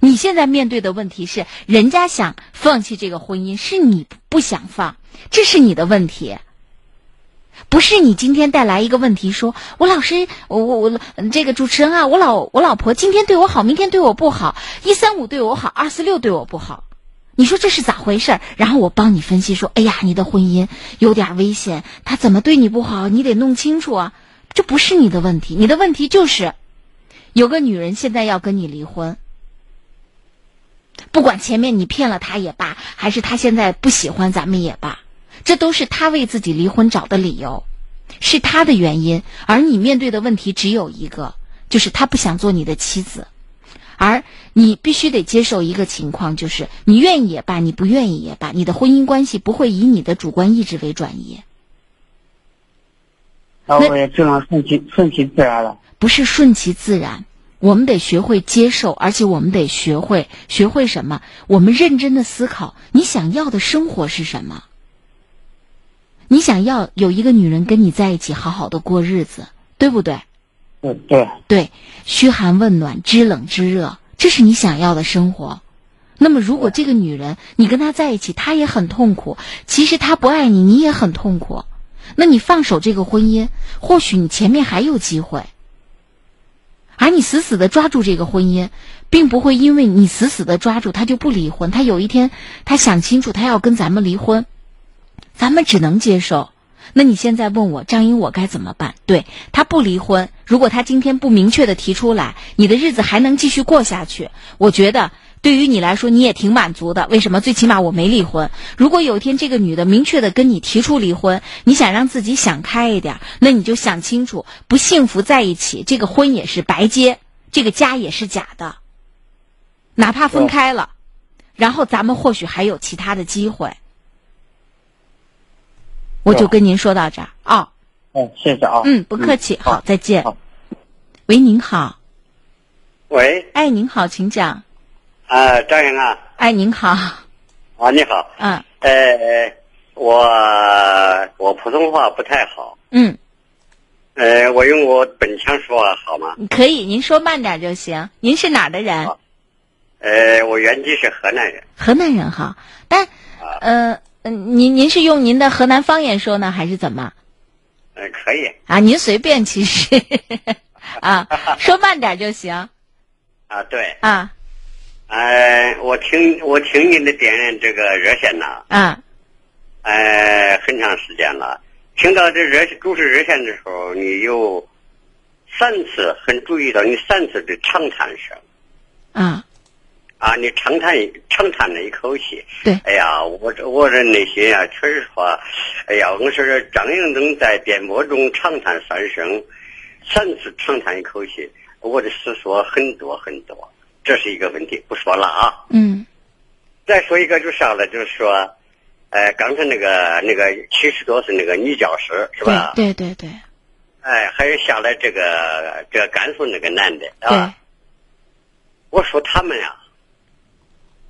你现在面对的问题是，人家想放弃这个婚姻，是你不想放，这是你的问题。不是你今天带来一个问题，说我老师，我我我这个主持人啊，我老我老婆今天对我好，明天对我不好，一三五对我好，二四六对我不好。你说这是咋回事？然后我帮你分析说：“哎呀，你的婚姻有点危险，他怎么对你不好？你得弄清楚啊！这不是你的问题，你的问题就是有个女人现在要跟你离婚。不管前面你骗了他也罢，还是他现在不喜欢咱们也罢，这都是他为自己离婚找的理由，是他的原因。而你面对的问题只有一个，就是他不想做你的妻子。”而你必须得接受一个情况，就是你愿意也罢，你不愿意也罢，你的婚姻关系不会以你的主观意志为转移。那我也只能顺其顺其自然了。不是顺其自然，我们得学会接受，而且我们得学会学会什么？我们认真的思考，你想要的生活是什么？你想要有一个女人跟你在一起，好好的过日子，对不对？对对，嘘寒问暖，知冷知热，这是你想要的生活。那么，如果这个女人你跟她在一起，她也很痛苦，其实她不爱你，你也很痛苦。那你放手这个婚姻，或许你前面还有机会。而你死死的抓住这个婚姻，并不会因为你死死的抓住他就不离婚。他有一天他想清楚，他要跟咱们离婚，咱们只能接受。那你现在问我张英，我该怎么办？对他不离婚，如果他今天不明确的提出来，你的日子还能继续过下去。我觉得对于你来说，你也挺满足的。为什么？最起码我没离婚。如果有一天这个女的明确的跟你提出离婚，你想让自己想开一点，那你就想清楚，不幸福在一起，这个婚也是白结，这个家也是假的。哪怕分开了，然后咱们或许还有其他的机会。我就跟您说到这儿啊。嗯，谢谢啊。嗯，不客气。好，再见。喂，您好。喂。哎，您好，请讲。啊，张莹啊。哎，您好。啊，你好。嗯。呃，我我普通话不太好。嗯。呃，我用我本腔说话好吗？可以，您说慢点就行。您是哪儿的人？呃，我原籍是河南人。河南人哈，但呃。嗯，您您是用您的河南方言说呢，还是怎么？嗯，可以啊，您随便，其实 啊，说慢点就行。啊，对啊，呃，我听我听您的点这个热线呢，嗯，呃，很长时间了。听到这热主持热线的时候，你有三次很注意到你三次的长叹声。啊。啊，你长叹长叹了一口气。对，哎呀，我这我这内心啊，确实说，哎呀，我说张英东在电波中长叹三声，三次长叹一口气，我的思索很多很多，这是一个问题，不说了啊。嗯。再说一个就上来就是说，哎，刚才那个那个七十多岁那个女教师是吧？对对对。哎，还有下来这个这个甘肃那个男的啊。我说他们呀。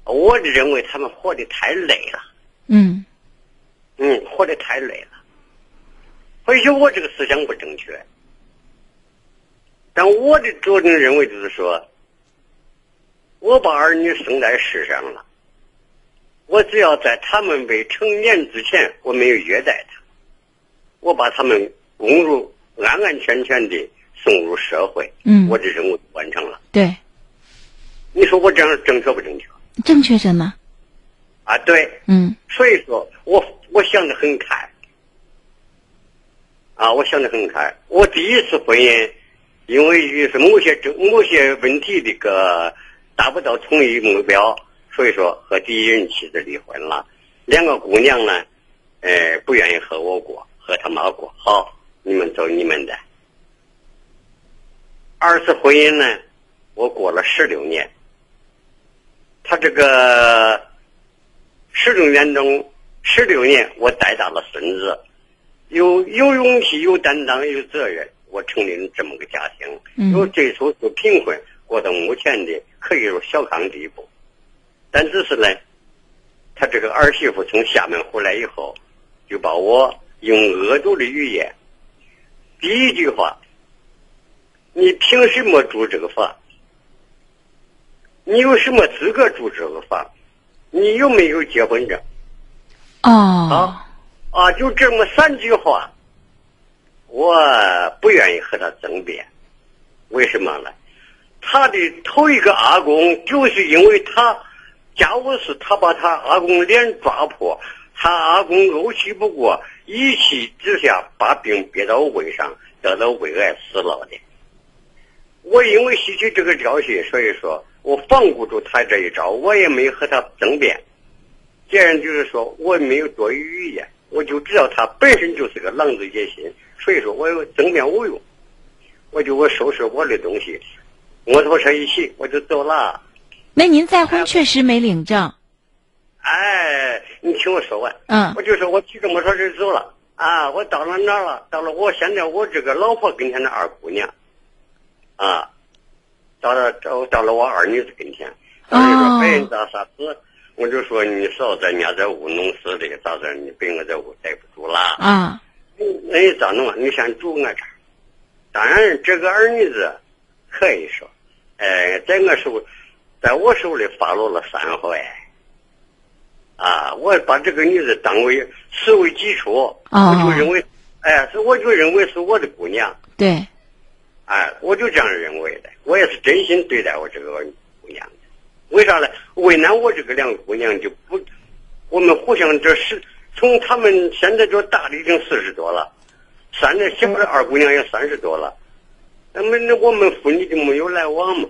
我认为他们活得太累了。嗯。嗯，活得太累了。或许我这个思想不正确，但我的主定认为就是说，我把儿女生在世上了，我只要在他们未成年之前，我没有虐待他，我把他们供入安安全全的送入社会，嗯我的任务完成了。对，你说我这样正确不正确？正确着呢。啊，对，嗯所以说我我想的很开，啊，我想的很开。我第一次婚姻，因为就是某些争某些问题这个达不到统一目标，所以说和第一任妻子离婚了。两个姑娘呢，呃，不愿意和我过，和他妈过。好，你们走你们的。二次婚姻呢，我过了十六年。他这个十六年中，十六年我带大了孙子，有有勇气、有担当、有责任，我成立了这么个家庭。嗯由最初是贫困，过到目前的可以说小康地步。但只是呢，他这个儿媳妇从厦门回来以后，就把我用恶毒的语言，第一句话：“你凭什么住这个房？你有什么资格住这个房？你有没有结婚证？”哦，啊，就这么三句话，我不愿意和他争辩，为什么呢？他的头一个阿公就是因为他家务事，他把他阿公脸抓破，他阿公怄气不过，一气之下把病憋到胃上，得了胃癌死了的。我因为吸取这个教训，所以说我防不住他这一招，我也没和他争辩。既然就是说我没有多余语言，我就知道他本身就是个狼子野心，所以说我有争辩无用，我就我收拾我的东西，摩托车一骑我就走了。那您再婚确实没领证。哎，你听我说完。嗯我就说我骑着摩托车走了啊，我到了哪儿了？到了我现在我这个老婆跟前的二姑娘，啊，到了到到了我二女子跟前，二女说哦白人咋啥子？我就说你嫂子人家在屋弄死的，咋子？你被我在屋待不住了。啊，那你咋弄啊？你先住我这儿。当然，这个二女子可以说，呃，在我手，在我手里发落了三回。啊，我把这个女子当为视为己出，哦我就认为，哎，是我就认为是我的姑娘，对，哎，我就这样认为的。我也是真心对待我这个姑娘的。为啥呢？为难我这个两个姑娘就不，我们互相这是从他们现在这大的已经四十多了，三的小的二姑娘也三十多了，那么那我们父女就没有来往嘛？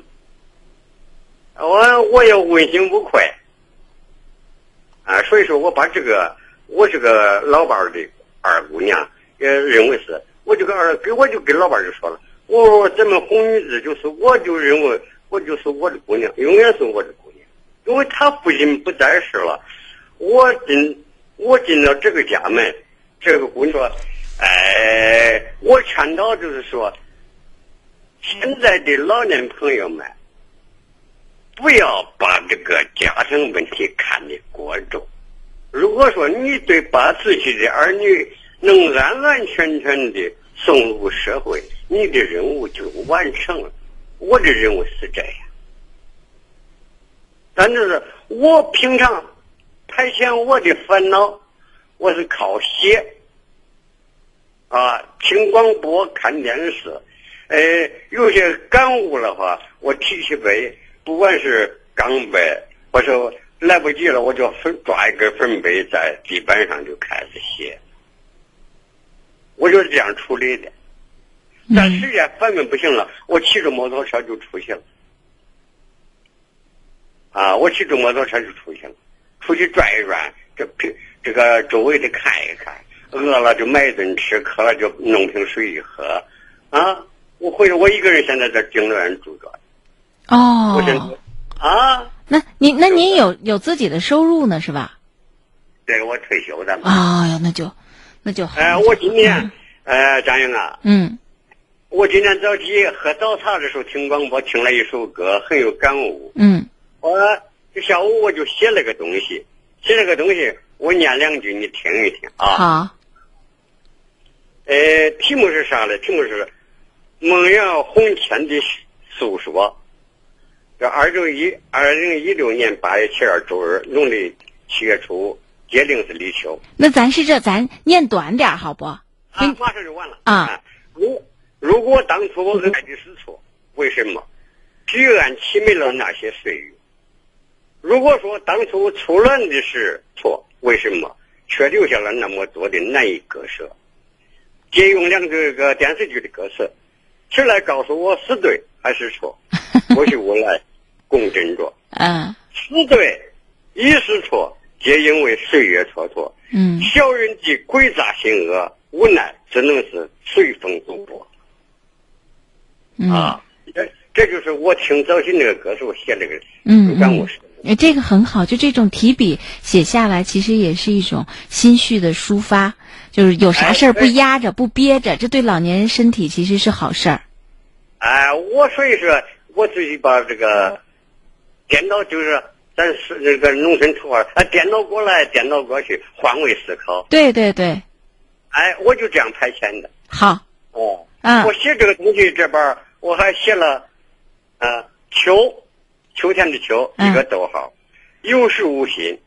我我也问心无愧，啊，所以说我把这个我这个老伴儿的二姑娘也认为是我这个二给我就跟老伴儿就说了，我说咱们红女子就是我就认为我就是我的姑娘，永远是我的姑娘，因为她父亲不在世了，我进我进了这个家门，这个姑娘，哎，我劝导就是说，现在的老年朋友们。不要把这个家庭问题看得过重。如果说你对把自己的儿女能安安全全的送入社会，你的任务就完成了。我的任务是这样，但就是我平常排遣我的烦恼，我是靠写啊，听广播、看电视，呃，有些感悟的话，我提起杯。不管是钢杯，我说来不及了，我就粉抓一根粉笔在地板上就开始写，我就是这样处理的。但时间反正不行了，我骑着摩托车就出去了。啊，我骑着摩托车就出去了，出去转一转，这平这个周围的看一看，饿了就买一顿吃，渴了就弄瓶水一喝。啊，我回来我一个人现在在景乐园住着。哦，我现啊，那您那您有有自己的收入呢是吧？对，我退休的嘛。啊呀，那就那就好。哎，我今天，呃，张英啊，嗯，我今天早起喝早茶的时候听广播，听了一首歌，很有感悟。嗯，我这下午我就写了个东西，写了个东西，我念两句，你听一听啊。好。呃，题目是啥呢？题目是梦阳红天的诉说。这二零一二零一六年八月七号周日，农历七月初节令是立秋。那咱是这，咱念短点好不？啊，马上就完了啊！如如果当初我爱的是错，为什么居然凄美了那些岁月？如果说当初初恋的是错，为什么却留下了那么多的难以割舍？借用两个个电视剧的歌词，谁来告诉我是对还是错？或 许我来共振着。嗯，是对，也是错，皆因为岁月蹉跎。嗯，小人的诡诈心恶，无奈只能是随风度过。嗯、啊，这这就是我听赵信那个歌时候写这个嗯感悟是。嗯，这个很好，就这种提笔写下来，其实也是一种心绪的抒发，就是有啥事儿不压着、不憋着，这对老年人身体其实是好事儿。哎，我所以说，我自己把这个颠倒，就是咱是那个农村土话，啊，颠倒过来，颠倒过去，换位思考。对对对，哎，我就这样排遣的。好，哦，嗯我写这个东西这边儿我还写了，啊，秋，秋天的秋，嗯一个逗号，有时无心。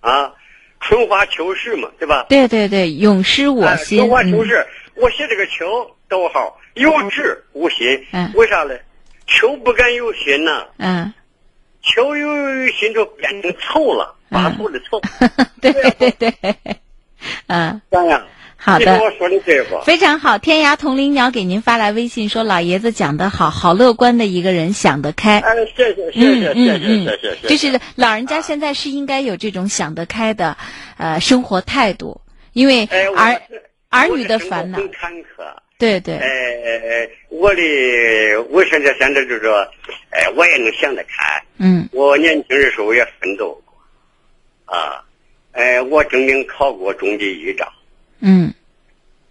啊，春花秋实嘛，对吧？对对对，永失我哎心。春花秋嗯实，我写这个秋，逗号，有志无心。嗯为啥呢？秋不敢有心呐、嗯，秋有心就变成臭了，发愁的愁。对对对，嗯，这样。好的我说的对不？非常好。天涯同林鸟给您发来微信说：“老爷子讲得好，好乐观的一个人，想得开。”哎，谢谢谢嗯谢谢嗯谢嗯谢谢谢。就是老人家现在是应该有这种想得开的，呃，生活态度，因为儿是儿女的烦恼，很坎坷。对对，哎哎，我的我现在现在就是说，哎，我也能想得开。嗯。我年轻的时候也奋斗过，啊，哎，我曾经考过中级一照，嗯。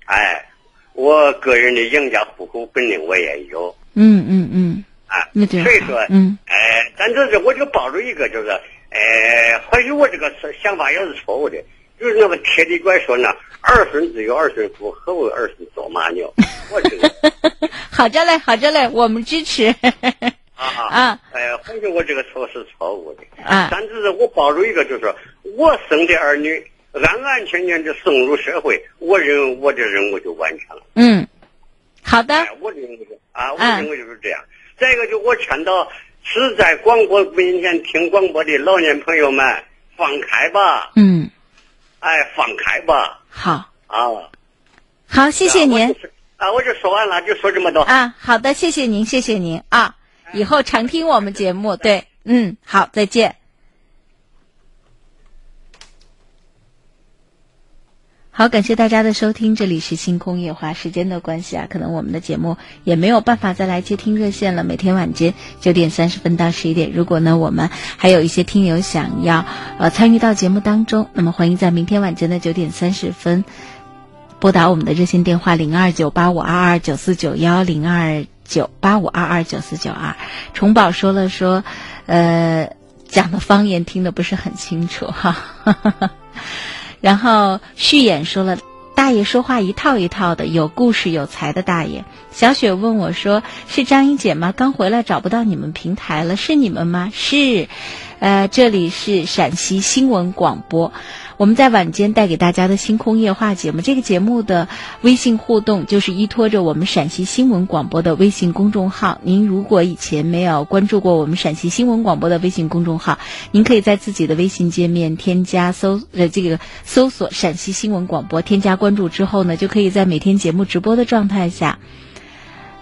哎，我个人的养家糊口本领我也有，嗯嗯嗯，啊，那就好。所以说，嗯。哎，但是我就抱着一个就是，哎，或许我这个想法也是错误的，就是那个铁的拐说呢，儿孙自有儿孙福，何为儿孙做马牛？我觉得。好着嘞，好着嘞，我们支持。啊啊，哎，反正我这个错是错误的，啊。但是我抱着一个就是说，我生的儿女安安全全的送入社会，我认为我的任务就完成了。嗯，好的。哎，，我认为是啊，我啊认为就是这样。再一个，就我劝导是在广播面前听广播的老年朋友们，放开吧，嗯，哎，放开吧，好，啊，好，谢谢您。啊我就啊，我就说完了，就说这么多。啊，好的，谢谢您，谢谢您。啊，以后常听我们节目，对，嗯，好，再见。好，感谢大家的收听，这里是星空夜话。时间的关系啊，可能我们的节目也没有办法再来接听热线了。每天晚间九点三十分到十一点，如果呢我们还有一些听友想要呃参与到节目当中，那么欢迎在明天晚间的九点三十分拨打我们的热线电话零二九八五二二九四九幺零二九八五二二九四九二。重宝说了说，呃，讲的方言听的不是很清楚哈。然后旭演说了，大爷说话一套一套的，有故事有才的大爷。小雪问我说：“是张英姐吗？刚回来找不到你们平台了，是你们吗？”是，呃，这里是陕西新闻广播。我们在晚间带给大家的星空夜话节目，这个节目的微信互动就是依托着我们陕西新闻广播的微信公众号。您如果以前没有关注过我们陕西新闻广播的微信公众号，您可以在自己的微信界面添加搜呃这个搜索陕西新闻广播，添加关注之后呢，就可以在每天节目直播的状态下。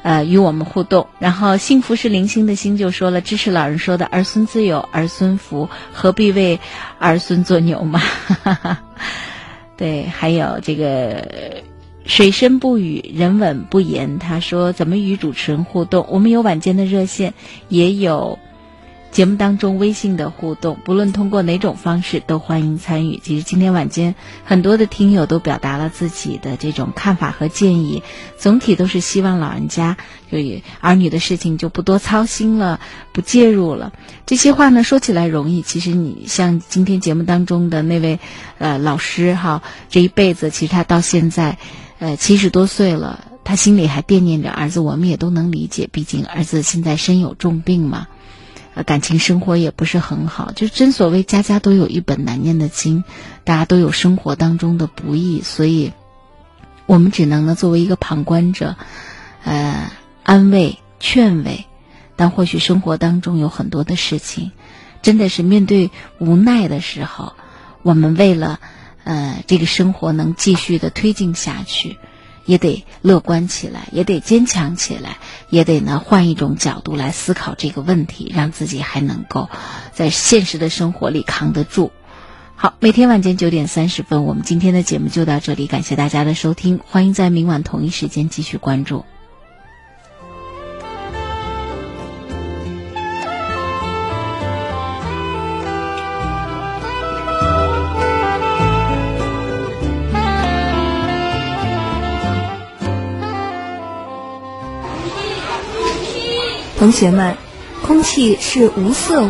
呃，与我们互动。然后，幸福是零星的星就说了，支持老人说的“儿孙自有儿孙福，何必为儿孙做牛马” 对，还有这个水深不语，人稳不言。他说怎么与主持人互动？我们有晚间的热线，也有节目当中微信的互动，不论通过哪种方式都欢迎参与。其实今天晚间很多的听友都表达了自己的这种看法和建议，总体都是希望老人家就儿女的事情就不多操心了，不介入了。这些话呢说起来容易，其实你像今天节目当中的那位呃老师哈，这一辈子其实他到现在呃七十多岁了，他心里还惦念着儿子，我们也都能理解，毕竟儿子现在身有重病嘛。呃，感情生活也不是很好。就真所谓家家都有一本难念的经，大家都有生活当中的不易，所以我们只能呢作为一个旁观者，呃，安慰、劝慰。但或许生活当中有很多的事情，真的是面对无奈的时候，我们为了呃这个生活能继续的推进下去。也得乐观起来，也得坚强起来，也得呢换一种角度来思考这个问题，让自己还能够在现实的生活里扛得住。好，每天晚间九点三十分，我们今天的节目就到这里，感谢大家的收听，欢迎在明晚同一时间继续关注。同学们，空气是无色无。